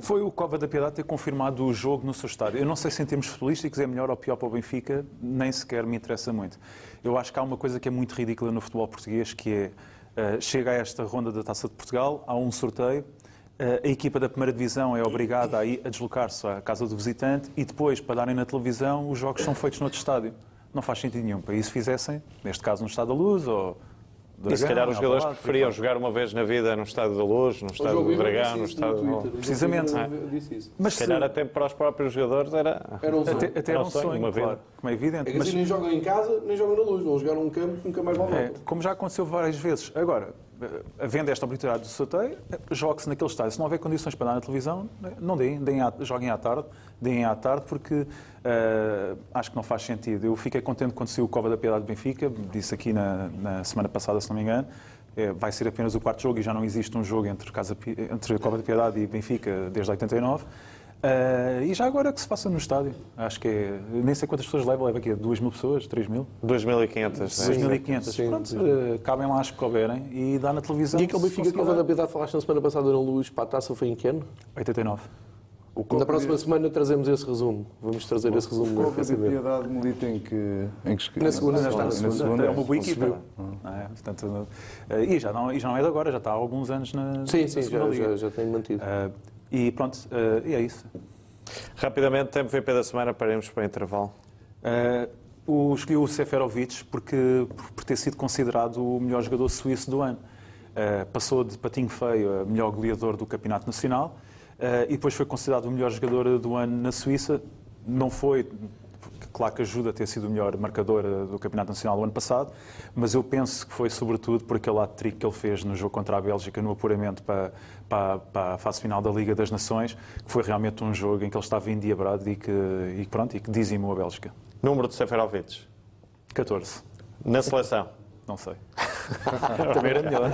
Foi o Cova da Piedade ter confirmado o jogo no seu estádio. Eu não sei se em termos futebolísticos é melhor ou pior para o Benfica, nem sequer me interessa muito. Eu acho que há uma coisa que é muito ridícula no futebol português, que é, chega a esta ronda da Taça de Portugal, há um sorteio, eh, a equipa da primeira divisão é obrigada a, a deslocar-se à casa do visitante e depois, para darem na televisão, os jogos são feitos noutro estádio. Não faz sentido nenhum. Para isso fizessem, neste caso, no Estado da Luz ou... do E se Dragão, calhar os jogadores Alvalade, preferiam jogar uma vez na vida no Estádio da Luz, no Estádio do Dragão, no Estádio... Precisamente. Disse isso. Mas Se calhar até para os próprios jogadores era... Era um sonho. Até, até Era um um sonho, uma vida. claro, como é evidente. É que mas- assim nem jogam em casa, nem jogam na luz. Vão jogar num campo que nunca mais vão É, voltar. como já aconteceu várias vezes. Agora, eh, havendo esta obrigatoriedade do sorteio, eh, jogue-se naquele estádio. Se não houver condições para dar na televisão, não deem, deem à- joguem à tarde, deem à tarde, porque eh, acho que não faz sentido. Eu fiquei contente quando saiu o Cova da Piedade de Benfica, disse aqui na, na semana passada, se não me engano, eh, vai ser apenas o quarto jogo e já não existe um jogo entre, Casa, entre Cova da Piedade e Benfica desde 89. Eh, e já agora que se faça no estádio. Acho que é. Nem sei quantas pessoas leva, leva aqui 2 mil pessoas, 3 mil? 2.500, não é? 2.500. Sim, Pronto, sim. eh, cabem lá as que couberem e dá na televisão. E aquele Benfica que houve da. Piedade falaste na semana passada na luz para a taça foi em que ano? 89. O Na próxima de- semana trazemos esse resumo. Vamos trazer esse O resumo do Copa de. Piedade milita em que... Em que Na segunda, na, está na na segunda. É uma boa equipa. é? Portanto, eh, e, já não, e já não é de agora, já está há alguns anos na, Sim, na sim, segunda já, liga. já, já tenho mantido. Eh, e pronto, eh, e é isso. Rapidamente, tempo VP da semana, paremos para o intervalo. Eh, o, escolhi o Seferovic porque, por, ter sido considerado o melhor jogador suíço do ano. Eh, passou de patinho feio a melhor goleador do Campeonato Nacional e depois foi considerado o melhor jogador do ano na Suíça. Não foi, claro que ajuda a ter sido o melhor marcador eh, do Campeonato Nacional do ano passado, mas eu penso que foi sobretudo por aquele hat-trick que ele fez no jogo contra a Bélgica no apuramento para, para, para a fase final da Liga das Nações, que foi realmente um jogo em que ele estava endiabrado e que, e, pronto, e que dizimou a Bélgica. Número de Seferovic. 14. Na seleção. Não sei. <laughs> Também era melhor.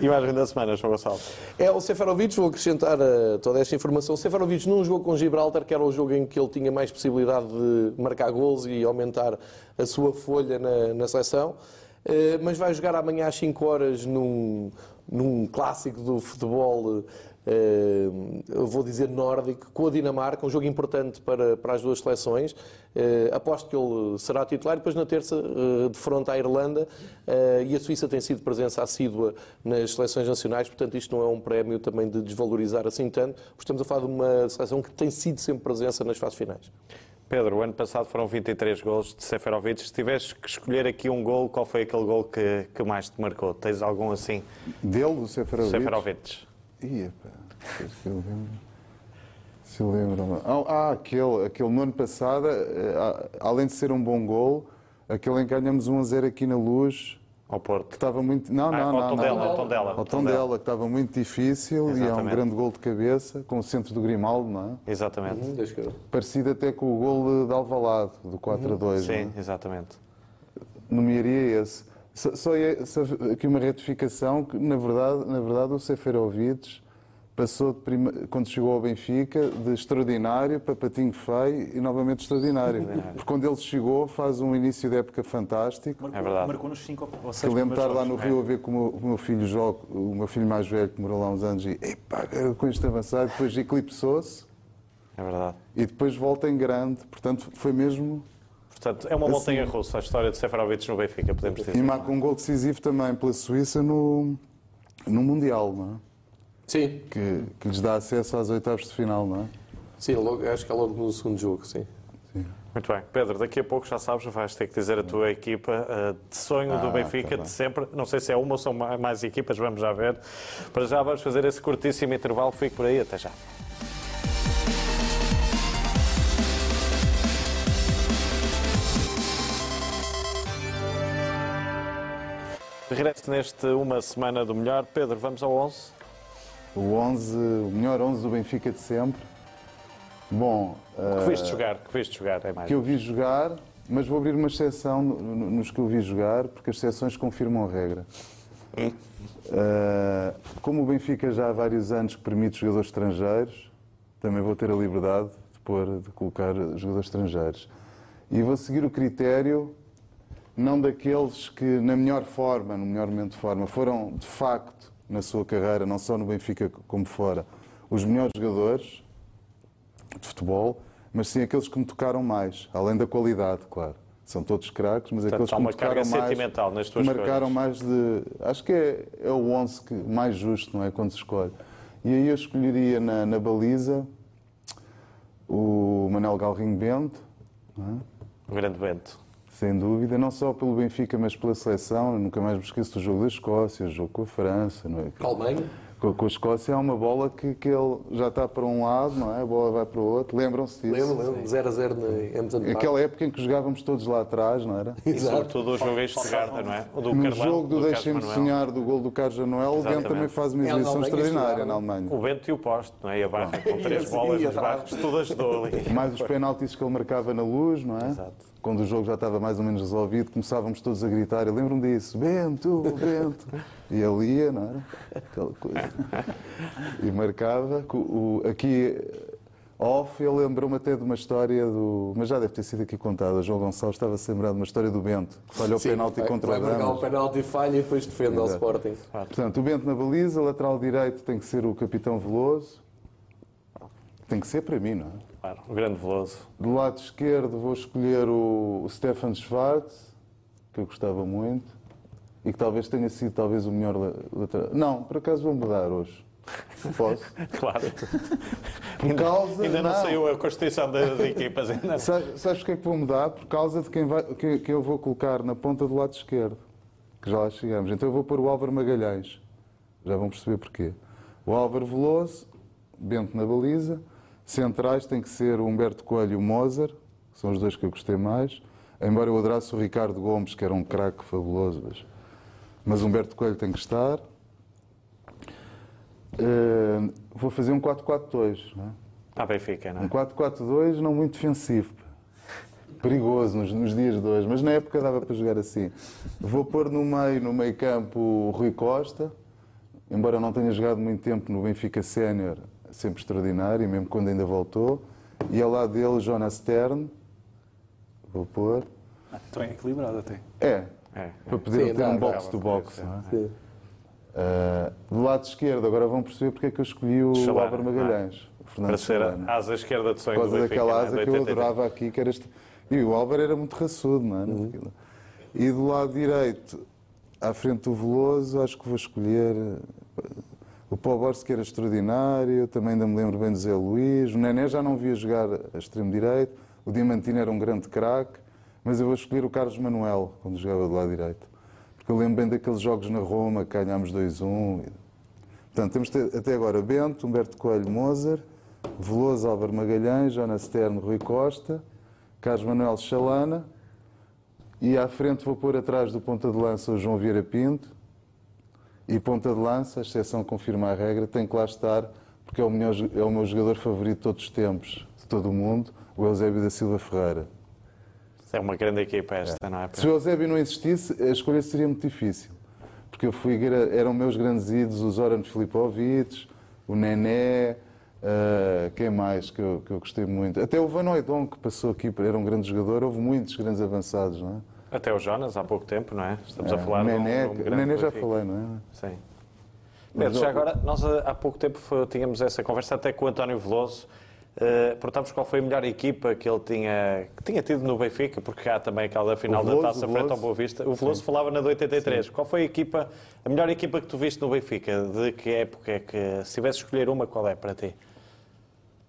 Imagem da semana, João Gonçalo. É o Seferovic, vou acrescentar eh, toda esta informação. O Seferovic num jogo com Gibraltar, que era o jogo em que ele tinha mais possibilidade de marcar gols e aumentar a sua folha na, na seleção, eh, mas vai jogar amanhã às 5 horas num, num clássico do futebol, eh, eu vou dizer nórdico, com a Dinamarca, um jogo importante para, para as duas seleções. Eh, aposto que ele será titular. Depois, na terça, eh, de fronte à Irlanda, eh, e a Suíça tem sido presença assídua nas seleções nacionais, portanto, isto não é um prémio também de desvalorizar assim tanto, porque estamos a falar de uma seleção que tem sido sempre presença nas fases finais. Pedro, o ano passado foram 23 gols de Seferovic. Se tivesse que escolher aqui um gol, qual foi aquele gol que, que mais te marcou? Tens algum assim? Dele, do Seferovic? Seferovic. Ia, pá. Se eu lembro. Se eu lembro. Ah, ah, aquele, aquele no ano passado, eh, ah, além de ser um bom gol, aquele em que ganhamos 1 a 0 aqui na luz, Ao Porto. que estava muito. Não, Ah, não, ao não. Tondela, não. ao Tondela. Ao Tondela, que estava muito difícil e é um Exatamente. grande gol de cabeça, com o centro do Grimaldo, não é? Exatamente. Eu- Parecido até com o gol de Alvalade, do 4 a 2. não é? Sim, exatamente. nomearia esse. Só, só, é- só aqui uma retificação, que na verdade, na verdade o Seferovic passou, de prima- quando chegou ao Benfica, de extraordinário para patinho feio e novamente extraordinário. Porque quando ele chegou, faz um início de época fantástico. Marcou, É verdade. Marcou nos 5 ou Que 6 lembro de estar lá no. Rio a ver como o meu filho joga, o meu filho mais velho, que morou lá uns anos, e epá, com este avançado, depois eclipsou-se É verdade. e depois volta em grande. Portanto, foi mesmo Portanto, é uma montanha russa a história de Seferovic no Benfica, podemos dizer. E marca um gol decisivo também pela Suíça no, no Mundial, não é? Sim, Que, que lhes dá acesso às oitavas de final, não é? sim logo, acho que é logo no segundo jogo, sim. Muito bem. Pedro, daqui a pouco já sabes, vais ter que dizer a tua equipa eh, de sonho do Ah, Benfica tá de sempre. Não sei se é uma ou são ma- mais equipas, vamos já ver. Para já vamos fazer esse curtíssimo intervalo. Fique por aí, até já. Neste Uma Semana do Melhor. Pedro, vamos ao 11? O 11, o melhor 11 do Benfica de sempre. Bom, Que viste jogar? Que viste jogar? É mais. que eu vi jogar, mas vou abrir uma exceção no- no- nos que eu vi jogar, porque as exceções confirmam a regra. Eh, como o Benfica já há vários anos que permite jogadores estrangeiros, também vou ter a liberdade de, pôr, de colocar jogadores estrangeiros. E vou seguir o critério não daqueles que, na melhor forma, no melhor momento de forma, foram de facto na sua carreira, não só no Benfica como fora, os melhores jogadores de futebol, mas sim aqueles que me tocaram mais, além da qualidade, claro. São todos craques, mas Portanto, aqueles que me tocaram mais. sentimental nas tuas marcaram escolhas. mais de. Acho que é, é o 11 que, mais justo, não é? Quando se escolhe. E aí eu escolheria na, na baliza o Manuel Galrinho Bento, é? O grande Bento. Sem dúvida, não só pelo Benfica, mas pela seleção. Eu nunca mais me esqueço do jogo da Escócia, o jogo com a França. Não é? Com a Alemanha? Com, com a Escócia é uma bola que, que ele já está para um lado, não é? A bola vai para o outro. Lembram-se disso? Lembro, lembro. 0 a 0 na Amazon. Aquela época em que jogávamos todos lá atrás, não era? E Exato. sobretudo o jogo este de Garda, não é? O do No Carlão, jogo do, do Deixem-me. Sonhar, do gol do Carlos Januel, o Bento também faz uma É, exibição Alemanha extraordinária na Alemanha. O Bento e o poste, não é? E a barra com três bolas nos atrás. barcos, tudo ajudou ali. Mais os penaltis que ele marcava na luz, não é? Exato. Quando o jogo já estava mais ou menos resolvido, começávamos todos a gritar. Eu lembro-me disso: Bento, Bento. E ele ia, não era? Aquela coisa. E marcava. O- Aqui, off, ele lembrou-me até de uma história do. Mas já deve ter sido aqui contada. O João Gonçalves estava-se lembrado de uma história do Bento. Falha o penalti vai- contra vai o marcar o penalti, falha e depois defende ao Exato. Sporting. Portanto, o Bento na baliza, lateral direito tem que ser o capitão Veloso. Tem que ser para mim, não é? Claro, o grande Veloso. Do lado esquerdo vou escolher o, o Stefan Schwartz, que eu gostava muito, e que talvez tenha sido talvez o melhor lateral. Não, por acaso vou mudar hoje. Posso? <laughs> Claro. Por causa. Ainda não, saiu a constituição das equipas. Ainda. Sa- Sabes porque é que vou mudar? Por causa de quem, vai, quem, quem eu vou colocar na ponta do lado esquerdo, que já lá chegamos. Então eu vou pôr o Álvaro Magalhães. Já vão perceber porquê. O Álvaro Veloso, Bento na baliza. Centrais tem que ser o Humberto Coelho e o Mozart, que são os dois que eu gostei mais. Embora eu adorasse o Ricardo Gomes, que era um craque fabuloso, mas, mas Humberto Coelho tem que estar. Eh, vou fazer um 4-4-2. não é? Ah, Benfica, não Um é? 4-4-2 não muito defensivo. Perigoso nos, nos dias de hoje, mas na época dava para jogar assim. Vou pôr no meio, no meio campo, o Rui Costa, embora eu não tenha jogado muito tempo no Benfica Sénior, sempre extraordinário, mesmo quando ainda voltou. E ao lado dele, Jonas Stern. Vou pôr. Ah, Então é equilibrado até. É, É. para poder Sim, ter um box-to-box. não é? Ah, do lado esquerdo, agora vão perceber porque é que eu escolhi o Chalana, Álvaro Magalhães. o Fernando Para ser a asa esquerda de sonho Por causa daquela é? asa De que eu 83. adorava aqui, que era este... E o Álvaro era muito raçudo, não era? Aquilo. E do lado direito, à frente do Veloso, acho que vou escolher o Pau Borges, que era extraordinário, também ainda me lembro bem do Zé Luís, o Nené já não via jogar a extremo direito, o Diamantino era um grande craque, mas eu vou escolher o Carlos Manuel, quando jogava do lado direito. Porque eu lembro bem daqueles jogos na Roma, que ganhámos 2-1. Portanto, temos te- até agora Bento, Humberto Coelho, Moser, Veloso, Álvaro Magalhães, Jonas Stern, Rui Costa, Carlos Manuel Chalana e à frente vou pôr atrás do ponta de lança o João Vieira Pinto e ponta de lança, a exceção confirma a regra, tem que lá estar porque é o, melhor, é o meu jogador favorito de todos os tempos, de todo o mundo, o Eusébio da Silva Ferreira. É uma grande equipa esta, não é? Se o Eusébio não existisse, a escolha seria muito difícil. Porque eu fui, eram meus grandes ídolos, o Zoran Filipovic, o Nené, ah, quem mais que eu, que eu gostei muito? Até o Van Oydon, que passou aqui, era um grande jogador, houve muitos grandes avançados, não é? Até o Jonas, há pouco tempo, não é? Estamos a É, falar o de um- Nené, de um grande Nené já falei, não é? Sim. Pedro, já agora, nós há há pouco tempo tínhamos essa conversa até com o António Veloso. Uh, perguntamos qual foi a melhor equipa que ele tinha, que tinha tido no Benfica, porque há também aquela final Veloso, da taça frente ao Boa Vista. O Veloso falava na de 83. Sim. Qual foi a equipa, a melhor equipa que tu viste no Benfica? De que época é que, se tivesse escolher uma, qual é para ti?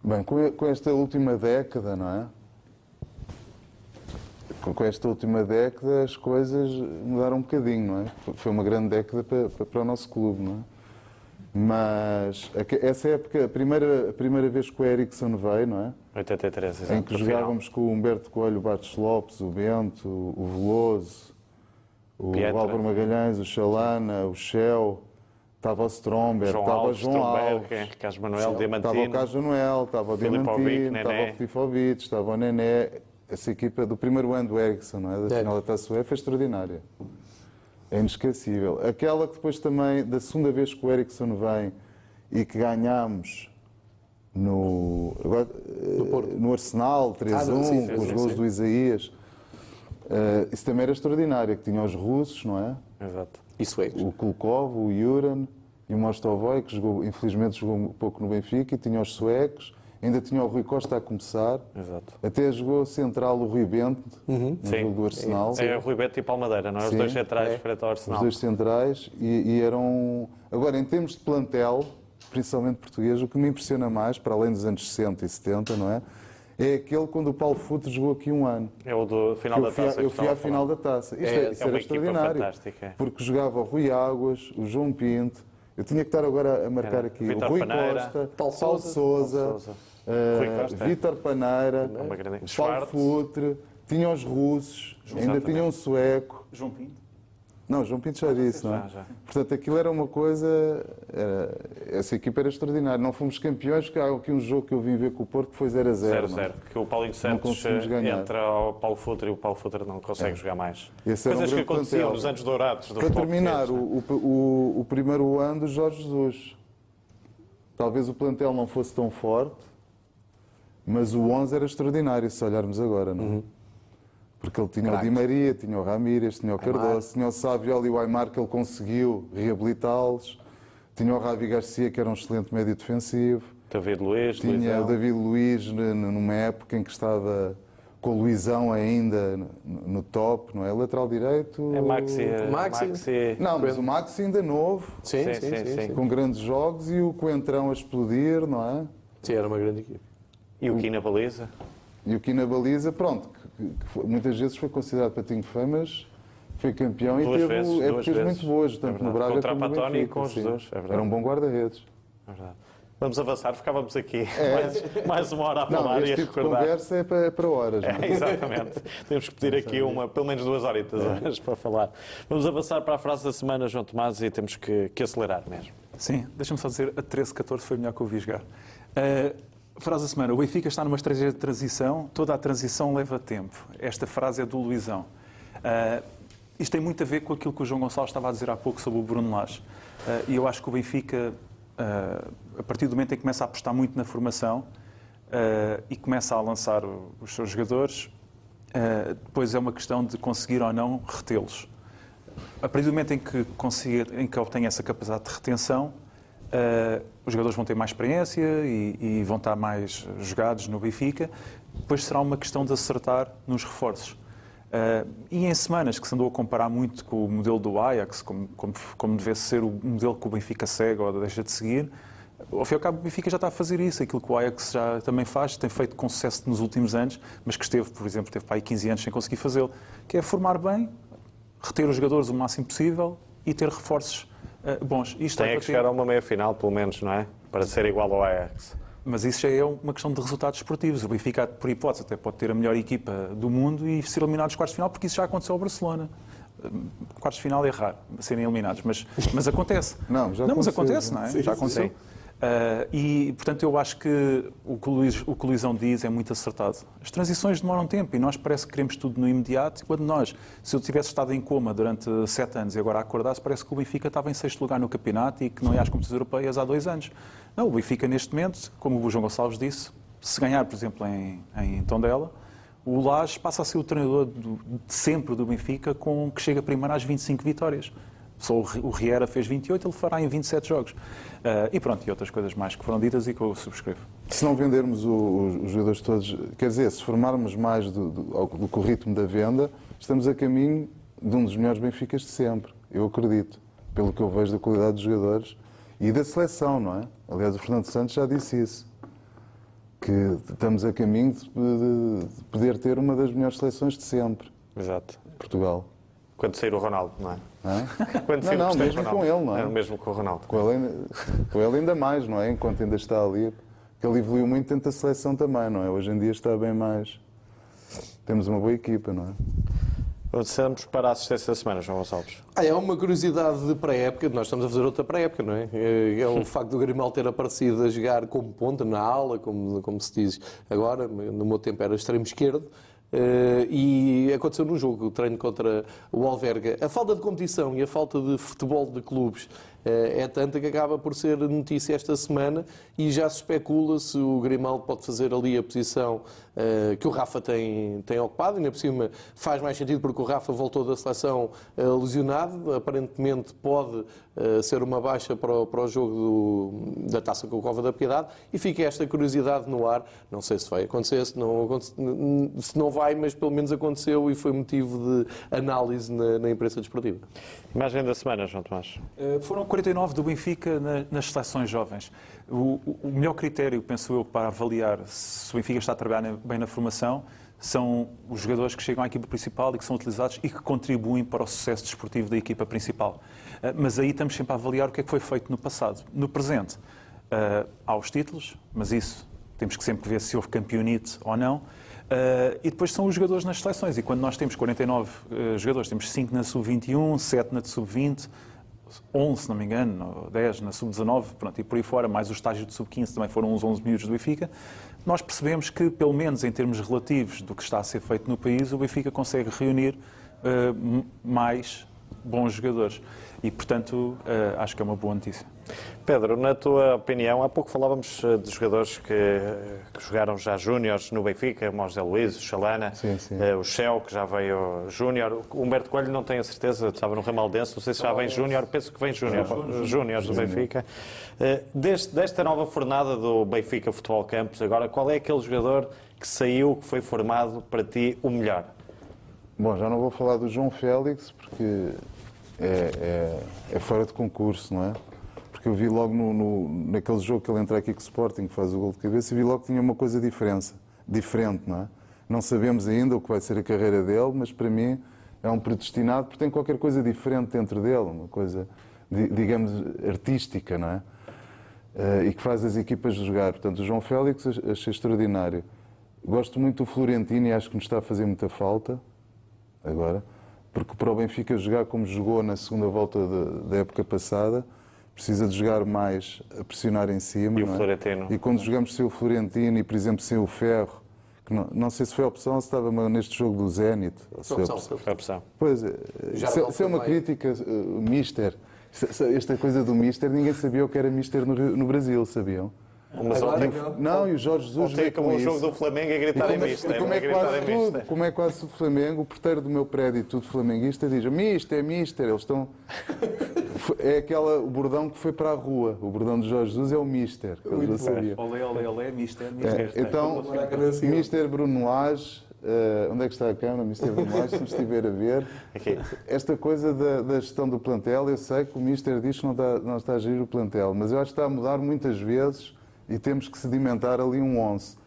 Bem, com esta última década, não é? Com esta última década as coisas mudaram um bocadinho, não é? Foi uma grande década para, para o nosso clube, não é? Mas essa época, a primeira, a primeira vez que o Ericsson veio, não é? 83, exato. Em que jogávamos final. com o Humberto Coelho, o Bates Lopes, o Bento, o Veloso, o Pietra. Álvaro Magalhães, o Chalana, o Shell, estava o Stromberg, João estava Alves, João Alves, é, Carlos Manuel, Diamantino. Estava o Carlos Manuel, estava o Diamantino, estava o Petifovic, estava o Nené. Essa equipa do primeiro ano do Ericsson, não é? Da é. final da Taça UEFA, foi extraordinária. É inesquecível. Aquela que depois também, da segunda vez que o Ericsson vem e que ganhámos no, agora, no Arsenal, 3-1, ah, com os gols do Isaías, uh, isso também era extraordinário, que tinha os russos, não é? Exato. E suecos. O Kulkov, o Juran e o Mostovoy, que jogou, infelizmente jogou um pouco no Benfica, e tinha os suecos. Ainda tinha o Rui Costa a começar. Exato. Até jogou central o Rui Bento, uhum. no Sim. jogo do Arsenal. É, é o Rui Bento e Palmadeira, não é? Os dois centrais é. frente ao Arsenal. Os dois centrais e, e, eram... Agora, em termos de plantel, principalmente português, o que me impressiona mais, para além dos anos 60 e 70, não é? É aquele quando o Paulo Futre jogou aqui um ano. É o do final da taça. Eu fui à final da taça. Isto, é, é, isto é era extraordinário. Porque jogava o Rui Águas, o João Pinto. Eu tinha que estar agora a marcar aqui Vitor o Rui Paneira, Costa, Paulo Souza, uh, Vítor Paneira, Paulo Futre, tinha os russos, ainda tinha um sueco. João Pinto. Não, João Pinto já disse, não é? Já, já. Portanto, aquilo era uma coisa. Era, essa equipa era extraordinária. Não fomos campeões, porque há aqui um jogo que eu vim ver com o Porto que foi 0 a 0. 0 a 0, que o Paulinho Santos entra ao Paulo Futre e o Paulo Futre não consegue é. jogar mais. Esse Coisas um que aconteciam plantel. nos anos dourados do Para terminar, o, o, o, primeiro ano do Jorge Jesus. Talvez o plantel não fosse tão forte, mas o 11 era extraordinário, se olharmos agora, não é? Uhum. Porque ele tinha Crack. o Di Maria, tinha o Ramírez, tinha o Cardoso, tinha o Saviola e o Aymar, que ele conseguiu reabilitá-los. Tinha o Ravi Garcia, que era um excelente médio defensivo. David Luiz. Tinha Luizão. o David Luiz numa época em que estava com o Luizão ainda no top, não é? Lateral direito. É Maxi. É Maxi. Maxi. Não, mas o Maxi ainda novo. Sim sim, sim, sim, sim, Com grandes jogos e o Coentrão a explodir, não é? Sim, era uma grande equipe. E o Kina Baliza? E o Kina Baliza, pronto, que foi, muitas vezes foi considerado patinho feio, mas foi campeão duas e teve vezes, épocas muito boas, tanto é no Braga Contra como no Benfica. e com os Jesus, é Era um bom guarda-redes. É verdade. Vamos avançar, ficávamos aqui é. <laughs> mais, mais, uma hora a falar não, este e a tipo recordar. de conversa é para, é para horas. É, exatamente. <laughs> Temos que pedir aqui uma, pelo menos duas horitas é. para falar. Vamos avançar para a frase da semana, João Tomás, e temos que, que acelerar mesmo. Sim, deixa-me só dizer, a 13-14 foi melhor que o Visgar. Uh, Frase da semana. O Benfica está numa estratégia de transição. Toda a transição leva tempo. Esta frase é do Luizão. Uh, isto tem muito a ver com aquilo que o João Gonçalves estava a dizer há pouco sobre o Bruno Lage. Uh, e eu acho que o Benfica, uh, a partir do momento em que começa a apostar muito na formação e começa a lançar os seus jogadores, depois é uma questão de conseguir ou não retê-los. A partir do momento em que, consiga, em que obtém essa capacidade de retenção, Uh, os jogadores vão ter mais experiência e, e, vão estar mais jogados no Benfica. Depois será uma questão de acertar nos reforços. Uh, e em semanas que se andou a comparar muito com o modelo do Ajax, como, como, como devesse ser o modelo que o Benfica segue ou deixa de seguir, ao fim e ao cabo o Benfica já está a fazer isso, aquilo que o Ajax já também faz, tem feito com sucesso nos últimos anos, mas que esteve, por exemplo, teve para aí 15 anos sem conseguir fazê-lo, que é formar bem, reter os jogadores o máximo possível e ter reforços bons. Isto Tem é que chegar a uma meia-final, pelo menos, não é? Para ser igual ao Ajax. Mas isso já é uma questão de resultados esportivos. O Benfica, por hipótese, até pode ter a melhor equipa do mundo e ser eliminado dos quartos de final, porque isso já aconteceu ao Barcelona. Eh, quartos de final é raro serem eliminados, mas, mas acontece. Não, já não, mas acontece, não é? Sim, já aconteceu. Sim. Uh, e, portanto, eu acho que o que, o Luís, o que o Luizão diz é muito acertado. As transições demoram tempo e nós parece que queremos tudo no imediato. Quando nós, se eu tivesse estado em coma durante sete anos e agora acordasse, parece que o Benfica estava em sexto lugar no campeonato e que não ia às competições europeias há dois anos. Não, o Benfica, neste momento, como o João Gonçalves disse, se ganhar, por exemplo, em, em Tondela, o Lage passa a ser o treinador do, de sempre do Benfica, com, que chega primeiro às 25 vitórias. Só o Riera fez 28, ele fará em 27 jogos. Uh, e pronto, e outras coisas mais que foram ditas e que eu subscrevo. Se não vendermos o, os jogadores todos, quer dizer, se formarmos mais do, do, do, do ritmo da venda, estamos a caminho de um dos melhores Benficas de sempre. Eu acredito, pelo que eu vejo da qualidade dos jogadores e da seleção, não é? Aliás, o Fernando Santos já disse isso. Que estamos a caminho de, de, de poder ter uma das melhores seleções de sempre. Exato. Portugal. Quando sair o Ronaldo, não é? <laughs> Quando Não, não, mesmo Ronaldo. com ele, não é? É, mesmo com o Ronaldo. Com ele, ainda, com ele ainda mais, não é? Enquanto ainda está ali. Porque ele evoluiu muito dentro da seleção também, não é? Hoje em dia está bem mais. Temos uma boa equipa, não é? Avançamos para a assistência da semana, João Gonçalves. Ah, é uma curiosidade de pré-época, nós estamos a fazer outra pré-época, não é? É, é o <laughs> facto do Grimal ter aparecido a jogar como ponta, na ala, como, como se diz agora, no meu tempo era extremo esquerdo, eh, e aconteceu num jogo, o treino contra o Alverga. A falta de competição e a falta de futebol de clubes é tanta que acaba por ser notícia esta semana e já se especula se o Grimaldo pode fazer ali a posição eh, que o Rafa tem, tem ocupado, ainda por cima faz mais sentido porque o Rafa voltou da seleção eh, lesionado, aparentemente pode eh, ser uma baixa para o, para o jogo do- da Taça com o Cova da Piedade e fica esta curiosidade no ar, não sei se vai acontecer, se não, se não vai, mas pelo menos aconteceu e foi motivo de análise na, na imprensa desportiva. Imagem da semana, João Tomás. Uh, Foram 49 do Benfica na- nas seleções jovens. O, o- melhor critério, penso eu, para avaliar se o Benfica está a trabalhar bem na formação são os jogadores que chegam à equipa principal e que são utilizados e que contribuem para o sucesso desportivo da equipa principal. Uh, Mas aí estamos sempre a avaliar o que é que foi feito no passado. No presente, uh, há os títulos, mas isso temos que sempre ver se houve campeonite ou não. Uh, e depois são os jogadores nas seleções. E quando nós temos 49 uh, jogadores, temos 5 na sub-21, 7 na sub-20, 11, se não me engano, ou 10 na sub-19, pronto, e por aí fora, mais o estágio de sub-15 também foram uns 11 miúdos do Benfica, nós percebemos que, pelo menos em termos relativos do que está a ser feito no país, o Benfica consegue reunir m- mais bons jogadores. E, portanto, eh, acho que é uma boa notícia. Pedro, na tua opinião, há pouco falávamos eh, de jogadores que, eh, que jogaram já júniores no Benfica, o José Luís, o Chalana, Sim, sim. o Shell, que já veio júnior. O Humberto Coelho não tenho a certeza, estava no Ramaldense, não sei se já vem júnior, penso que vem júnior, júniores do Benfica. Deste, desta nova fornada do Benfica Futebol Campos, agora, qual é aquele jogador que saiu, que foi formado para ti o melhor? Bom, já não vou falar do João Félix porque é, é- é fora de concurso, não é? Porque eu vi logo no, no- naquele jogo que ele entra aqui com o Sporting, que faz o gol de cabeça, e vi logo que tinha uma coisa diferença, diferente, não é? Não sabemos ainda o que vai ser a carreira dele, mas para mim é um predestinado porque tem qualquer coisa diferente dentro dele, uma coisa, di- digamos, artística, não é? Eh, e que faz as equipas jogar. Portanto, o João Félix ach- achei extraordinário. Gosto muito do Florentino e acho que nos está a fazer muita falta agora, porque para o Benfica jogar como jogou na segunda volta da- da época passada, precisa de jogar mais a pressionar em cima. E o é? Florentino? E quando jogamos sem o Florentino e, por exemplo, sem o Ferro, que não, não sei se foi a opção ou se estava neste jogo do Zenit. foi a Opção, opção. Foi a opção. Pois, eh, Já isso, é- não isso é uma também. crítica, eh, o Mister. Esta coisa do Mister, ninguém sabia o que era Mister no, no Brasil, sabiam? Mas Agora ontem, não. Não, e o Jorge Jesus ontem veio acabou com o jogo isso. do Flamengo a E gritar em como, é- mister. e como é gritar quase tudo, mister. como é quase o Flamengo, o porteiro do meu prédio, tudo flamenguista, diz Mister, Mister, eles estão... É aquela, o bordão que foi para a rua, o bordão de Jorge Jesus é o Mister, que eles já sabiam. Olé, olé, olé, mister, É, mister. então, Mister Bruno Lage, eh, onde é que está a câmara? Mister Bruno Lage, se me estiver a ver. Aqui. Esta coisa da, da gestão do plantel, eu sei que o Mister diz que não está, não está a gerir o plantel, mas eu acho que está a mudar muitas vezes e temos que sedimentar ali um 11.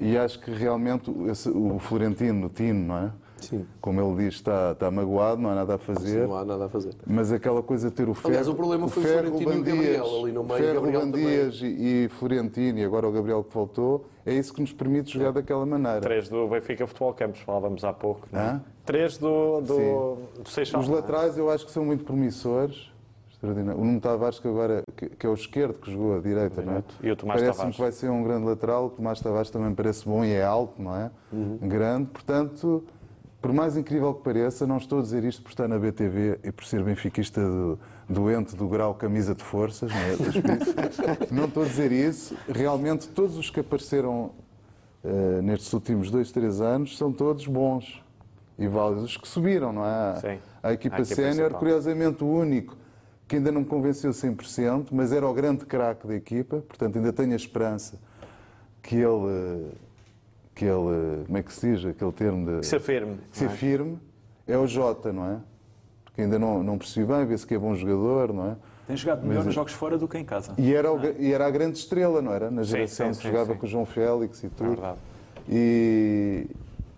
E acho que realmente esse- o Florentino, o Tino, não é? Sim. Como ele diz, está, está magoado, não há nada a fazer. Não há nada a fazer. Mas aquela coisa de ter o Ferro... Aliás, o problema foi o Ferro, Florentino e o Gabriel Dias, ali no meio, Ferro, Gabriel Ruben também. Dias e, e Florentino, e agora o Gabriel que voltou, é isso que nos permite jogar daquela maneira. Três do Benfica Futebol Campos, falávamos há pouco. Não é? Três do, do, do Seixal. Os é? laterais eu acho que são muito promissores. Extraordinário. O Nuno Tavares, que agora que, que é o esquerdo que jogou a direita, não é? E o Tomás Parece-me que vai ser um grande lateral. O Tomás Tavares também parece bom e é alto, não é? Uhum. Grande. Portanto, por mais incrível que pareça, não estou a dizer isto por estar na BTV e por ser benfiquista do, doente do grau camisa de forças, não é? <laughs> Não estou a dizer isso. Realmente, todos os que apareceram eh, nestes últimos dois, três anos são todos bons. e válidos, os que subiram, não é? Sim. A equipa A equipa sénior, curiosamente, o único que ainda não me convenceu 100%, mas era o grande craque da equipa, portanto ainda tenho a esperança que ele, que ele, como é que se diz aquele termo de... Ser firme. ser não é? firme, é o Jota, não é? Porque ainda não, não percebi bem, vê-se que é bom jogador, não é? Tem jogado melhor Mas- nos jogos fora do que em casa. E era, o- e era a grande estrela, não era? Na Sim, geração sim, que sim, jogava sim. com o João Félix e É tudo. verdade. E,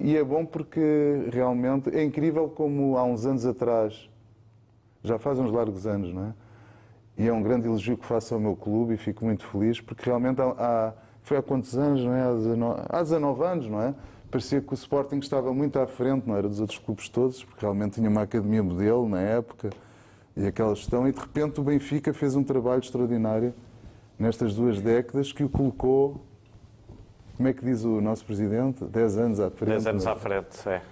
e é bom porque realmente é incrível como há uns anos atrás, já faz uns largos anos, não é? E é um grande elogio que faço ao meu clube e fico muito feliz porque realmente há, há- foi há quantos anos, não é? Há 19, há 19 anos, não é? Parecia que o Sporting estava muito à frente, não era dos outros clubes todos, porque realmente tinha uma academia modelo na época e aquela gestão, e de repente o Benfica fez um trabalho extraordinário nestas duas décadas que o colocou, como é que diz o nosso presidente? 10 anos à frente. 10 anos é? à frente, é.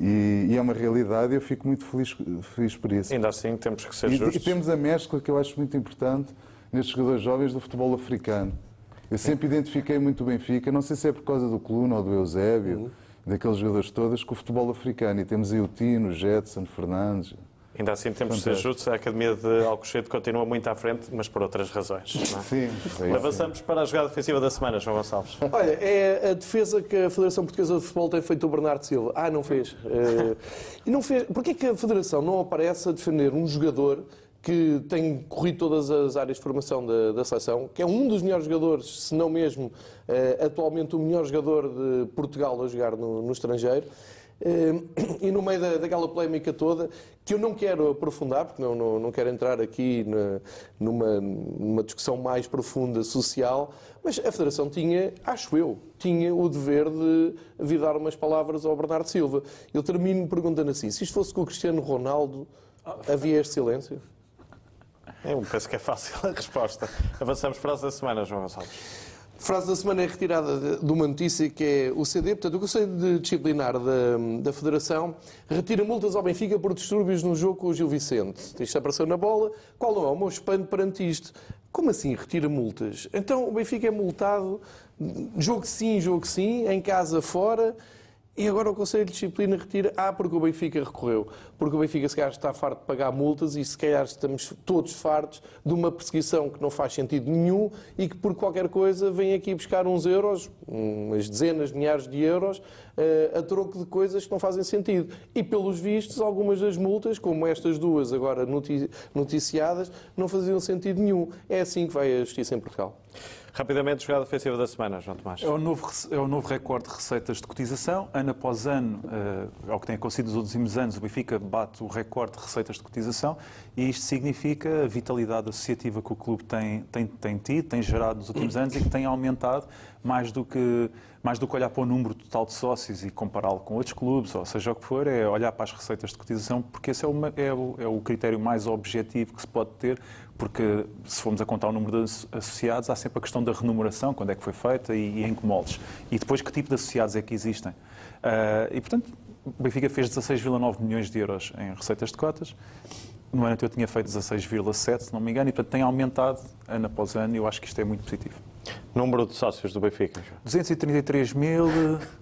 E, e é uma realidade e eu fico muito feliz, feliz por isso. Ainda assim, temos que ser E, e justos. temos a mescla que eu acho muito importante nestes jogadores jovens do futebol africano. Eu sempre identifiquei muito o Benfica, não sei se é por causa do Cluno ou do Eusébio, daqueles jogadores todos, com o futebol africano. E temos aí o Tino, o Jetson, Fernandes. Ainda assim, temos que ser justos. A Academia de Alcochete continua muito à frente, mas por outras razões. não é? Sim, isso. Avançamos para a jogada defensiva da semana, João Gonçalves. Olha, é a defesa que a Federação Portuguesa de Futebol tem feito o Bernardo Silva. Ah, não fez. Eh, e não fez. Porquê que a Federação não aparece a defender um jogador que tem corrido todas as áreas de formação da, da seleção, que é um dos melhores jogadores, se não mesmo eh, atualmente o melhor jogador de Portugal a jogar no, no estrangeiro? Eh, <clears throat> e no meio da, daquela polémica toda, que eu não quero aprofundar, porque não, não, não quero entrar aqui na- numa, numa discussão mais profunda social, mas a Federação tinha, acho eu, tinha o dever de vir dar umas palavras ao Bernardo Silva. Eu termino perguntando assim: se isto fosse com o Cristiano Ronaldo, havia este silêncio? Eu penso que é fácil a resposta. Avançamos para as da semana, João Gonçalves. Frase da semana é retirada de, de uma notícia que é o CD, portanto, o Conselho Disciplinar da, da Federação retira multas ao Benfica por distúrbios no jogo com o Gil Vicente. Isto apareceu na bola. Qual não é o meu espanto perante isto? Como assim retira multas? Então o Benfica é multado, jogo sim, jogo sim, em casa, fora. E agora o Conselho de Disciplina retira. Ah, porque o Benfica recorreu. Porque o Benfica, se calhar, está farto de pagar multas e, se calhar, estamos todos fartos de uma perseguição que não faz sentido nenhum e que, por qualquer coisa, vem aqui buscar uns euros, umas dezenas, milhares de euros, eh, a troco de coisas que não fazem sentido. E, pelos vistos, algumas das multas, como estas duas agora noti- noticiadas, não faziam sentido nenhum. É assim que vai a justiça em Portugal. Rapidamente, jogada defensiva da semana, João Tomás. É o, novo, é o novo recorde de receitas de cotização. Ano após ano, eh, ao que tem acontecido nos últimos anos, o Benfica bate o recorde de receitas de cotização e isto significa a vitalidade associativa que o clube tem, tem, tem tido, tem gerado nos últimos anos e que tem aumentado mais do que, mais do que olhar para o número total de sócios e compará-lo com outros clubes, ou seja o que for, é olhar para as receitas de cotização, porque esse é, uma- é o, é o critério mais objetivo que se pode ter, porque se formos a contar o número de asso- associados, há sempre a questão da remuneração, quando é que foi feita e, e em que moldes. E depois que tipo de associados é que existem. Ah, e, portanto, o Benfica fez 16,9 milhões de euros em receitas de cotas. No ano anterior tinha feito 16,7, se não me engano, e portanto tem aumentado ano após ano e eu acho que isto é muito positivo. Número de sócios do Benfica. João. 233 mil,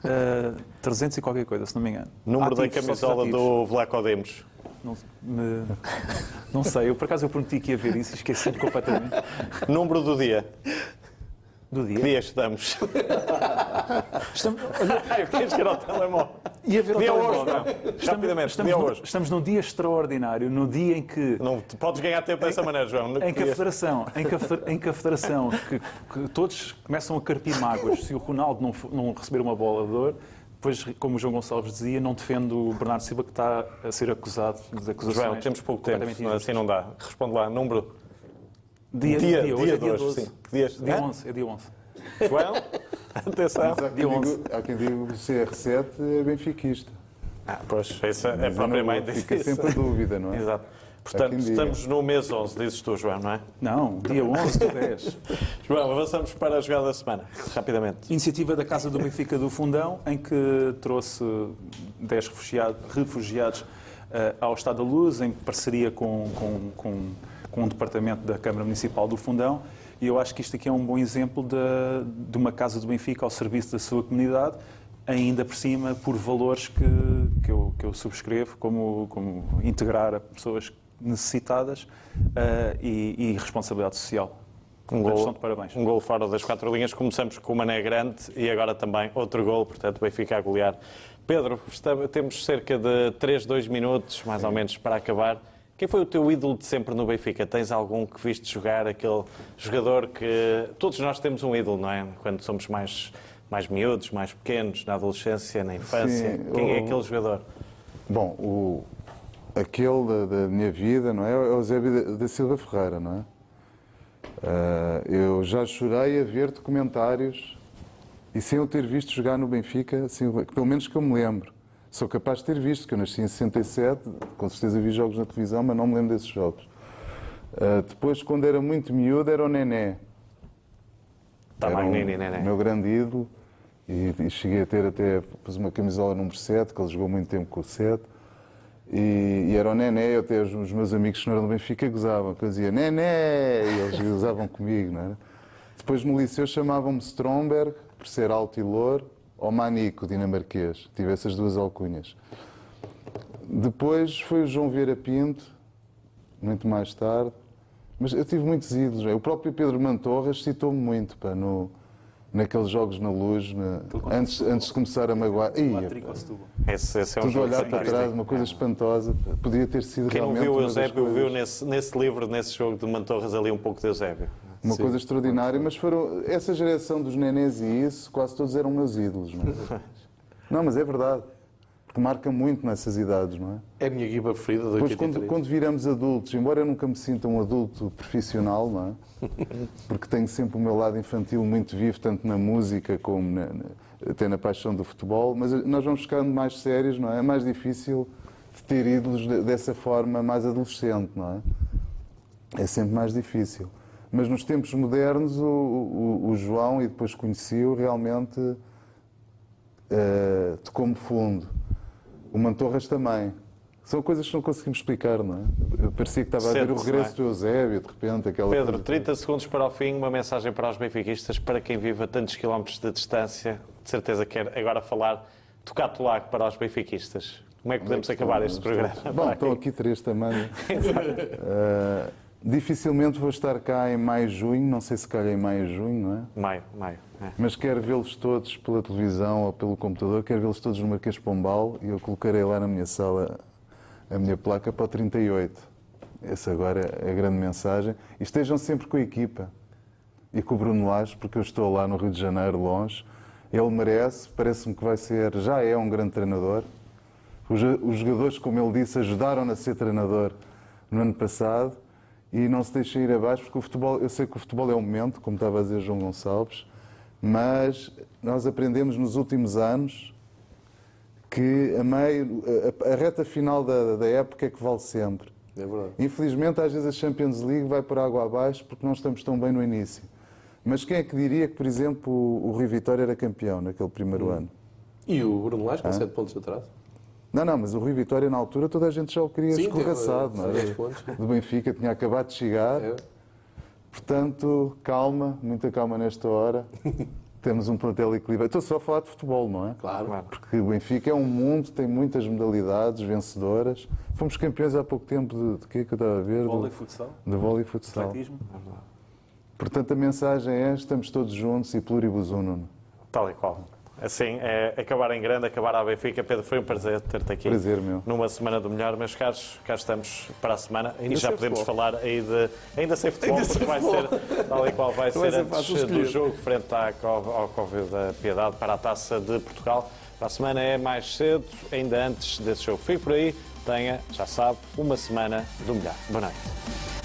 eh, 300 e qualquer coisa, se não me engano. Número da Ativos, sócios camisola do Vlaco Demos. Não, me- <laughs> não sei, eu por acaso eu prometi que ia ver isso e esqueci-me completamente Número do dia. Do Que dia. dia estamos? <laughs> Estamos, olha, eu quero chegar ao telemóvel. ia ver o Dia hoje, não. Estamos, Rapidamente, estamos, dia num- hoje. estamos num dia extraordinário, no dia em que Não podes ganhar tempo dessa maneira, João. em que a Federação, em que a, em que, a federação que, que todos começam a carpir mágoas se o Ronaldo não, não receber uma bola de ouro, depois, como o João Gonçalves dizia, não defende o Bernardo Silva que está a ser acusado de acusações. João, temos pouco tempo, assim não dá. Responde lá, número. Dia, Dia- dia, hoje dia é dia de hoje, 12. sim. Que dias- Dia Hã? 11, é dia 11. João, <laughs> atenção. Mas há Dia quem, 11. diga, há quem diga que o CR7 é benfiquista. Ah, pois, isso é Mas não- propriamente Fica isso. sempre a dúvida, não é? Exato. Portanto, estamos no mês 11, dizes tu, João, não é? Não, dia 11 do 10. <laughs> João, avançamos para a jogada da semana, rapidamente. Iniciativa da Casa do Benfica do Fundão, em que trouxe 10 refugiados, refugiados eh, ao Estado da Luz, em parceria com, com, com, com um departamento da Câmara Municipal do Fundão. E eu acho que isto aqui é um bom exemplo de, de uma Casa do Benfica ao serviço da sua comunidade, ainda por cima por valores que, que eu, que eu subscrevo, como, como integrar pessoas necessitadas uh, e, e, responsabilidade social. Um gol, um gol fora das quatro linhas. Começamos com o Mané Grande e agora também outro gol, portanto, Benfica a golear. Pedro, temos cerca de 3, 2 minutos, mais ou menos, para acabar. Quem foi o teu ídolo de sempre no Benfica? Tens algum que viste jogar, aquele jogador que. Todos nós temos um ídolo, não é? Quando somos mais, mais miúdos, mais pequenos, na adolescência, na infância. Sim, Quem o... é aquele jogador? Bom, o... aquele da, da, minha vida, não é? É o Eusébio da Silva Ferreira, não é? Uh, eu já chorei a ver documentários e sem eu ter visto jogar no Benfica, assim, pelo menos que eu me lembro. Sou capaz de ter visto, que eu nasci em 67, com certeza vi jogos na televisão, mas não me lembro desses jogos. Uh, depois, quando era muito miúdo, era o Nené. Tá era um, Nené. meu grande ídolo. E, e, cheguei a ter até pus uma camisola número 7, que ele jogou muito tempo com o 7. E, e era o Nené, eu até os, os meus amigos que não eram do Benfica gozavam, que eu dizia Nené, e eles gozavam comigo, não era? Depois no liceu chamavam-me Stromberg, por ser alto e louro, ou Manico, dinamarquês. Tive essas duas alcunhas. Depois foi o João Vieira Pinto, muito mais tarde. Mas eu tive muitos ídolos. O próprio Pedro Mantorras citou-me muito pá, no, naqueles jogos na luz, na, antes, antes de começar a magoar. Ia, esse, esse é um Tudo olhar para trás, uma coisa espantosa. Podia ter sido Quem realmente. Quem não viu o Eusébio viu nesse, nesse livro, nesse jogo de Mantorras, ali um pouco de Eusébio. Uma Sim. coisa extraordinária, mas foram essa geração dos nenés e isso, quase todos eram meus ídolos. Não, é? <laughs> não mas é verdade. Porque marca muito nessas idades, não é? É a minha equipa preferida do Depois, quando, quando, viramos adultos, embora eu nunca me sinta um adulto profissional, não é? <laughs> Porque tenho sempre o meu lado infantil muito vivo, tanto na música como na, até na paixão do futebol, mas nós vamos ficando mais sérios, não é? É mais difícil de ter ídolos dessa forma mais adolescente, não é? É sempre mais difícil. Mas nos tempos modernos, o, o, o João, e depois conheci-o, realmente uh, tocou-me fundo. O Mantorras também. São coisas que não conseguimos explicar, não é? Eu parecia que estava a ver o regresso é? do Eusébio, de repente, aquela Pedro, coisa... 30 segundos para o fim, uma mensagem para os benfiquistas, para quem vive a tantos quilómetros de distância, de certeza quer agora falar, tocar tolac para os benfiquistas. Como é que podemos acabar este programa? Bom, estão aqui três também. uh, <laughs> Dificilmente vou estar cá em maio, junho, não sei se calhar em maio, junho, não é? Maio, maio. É. Mas quero vê-los todos pela televisão ou pelo computador, quero vê-los todos no Marquês Pombal e eu colocarei lá na minha sala a minha placa para o 38. Essa agora é a grande mensagem. E estejam sempre com a equipa e com o Bruno Lage, porque eu estou lá no Rio de Janeiro, longe. Ele merece, parece-me que vai ser, já é um grande treinador. Os jogadores, como ele disse, ajudaram-no a ser treinador no ano passado e não se deixem ir abaixo, porque o futebol, eu sei que o futebol é um momento, como estava a dizer João Gonçalves, mas nós aprendemos nos últimos anos que a, meio, a, a reta final da, da, época é que vale sempre. É verdade. Infelizmente, às vezes a Champions League vai por água abaixo porque não estamos tão bem no início. Mas quem é que diria que, por exemplo, o, o Rio Vitória era campeão naquele primeiro hum. ano? E o Bruno Lage com 7 pontos atrás? Não, não, mas o Rui Vitória, na altura, toda a gente já o queria Sim, escorraçado, não é? Do Benfica, tinha acabado de chegar. É. Portanto, calma, muita calma nesta hora. <laughs> Temos um plantel equilibrado. Estou só a falar de futebol, não é? Claro. Porque o Benfica é um mundo, tem muitas modalidades vencedoras. Fomos campeões há pouco tempo de, de quê que eu estava a ver? De vôlei e futsal. De vôlei e futsal. Atletismo. Portanto, a mensagem é: estamos todos juntos e pluribus unum. Tal e qual. Assim, é acabar em grande, acabar à Benfica. Pedro, foi um prazer ter-te aqui. Prazer, meu. Numa semana do melhor, meus caros, cá estamos para a semana ainda e já podemos futebol. falar aí de. Ainda sem futebol, ainda porque vai futebol. ser tal e qual vai ser, antes do jogo frente à, ao Covid da Piedade para a taça de Portugal. Para a semana é mais cedo, ainda antes desse jogo. Fique por aí, tenha, já sabe, uma semana do melhor. Boa noite.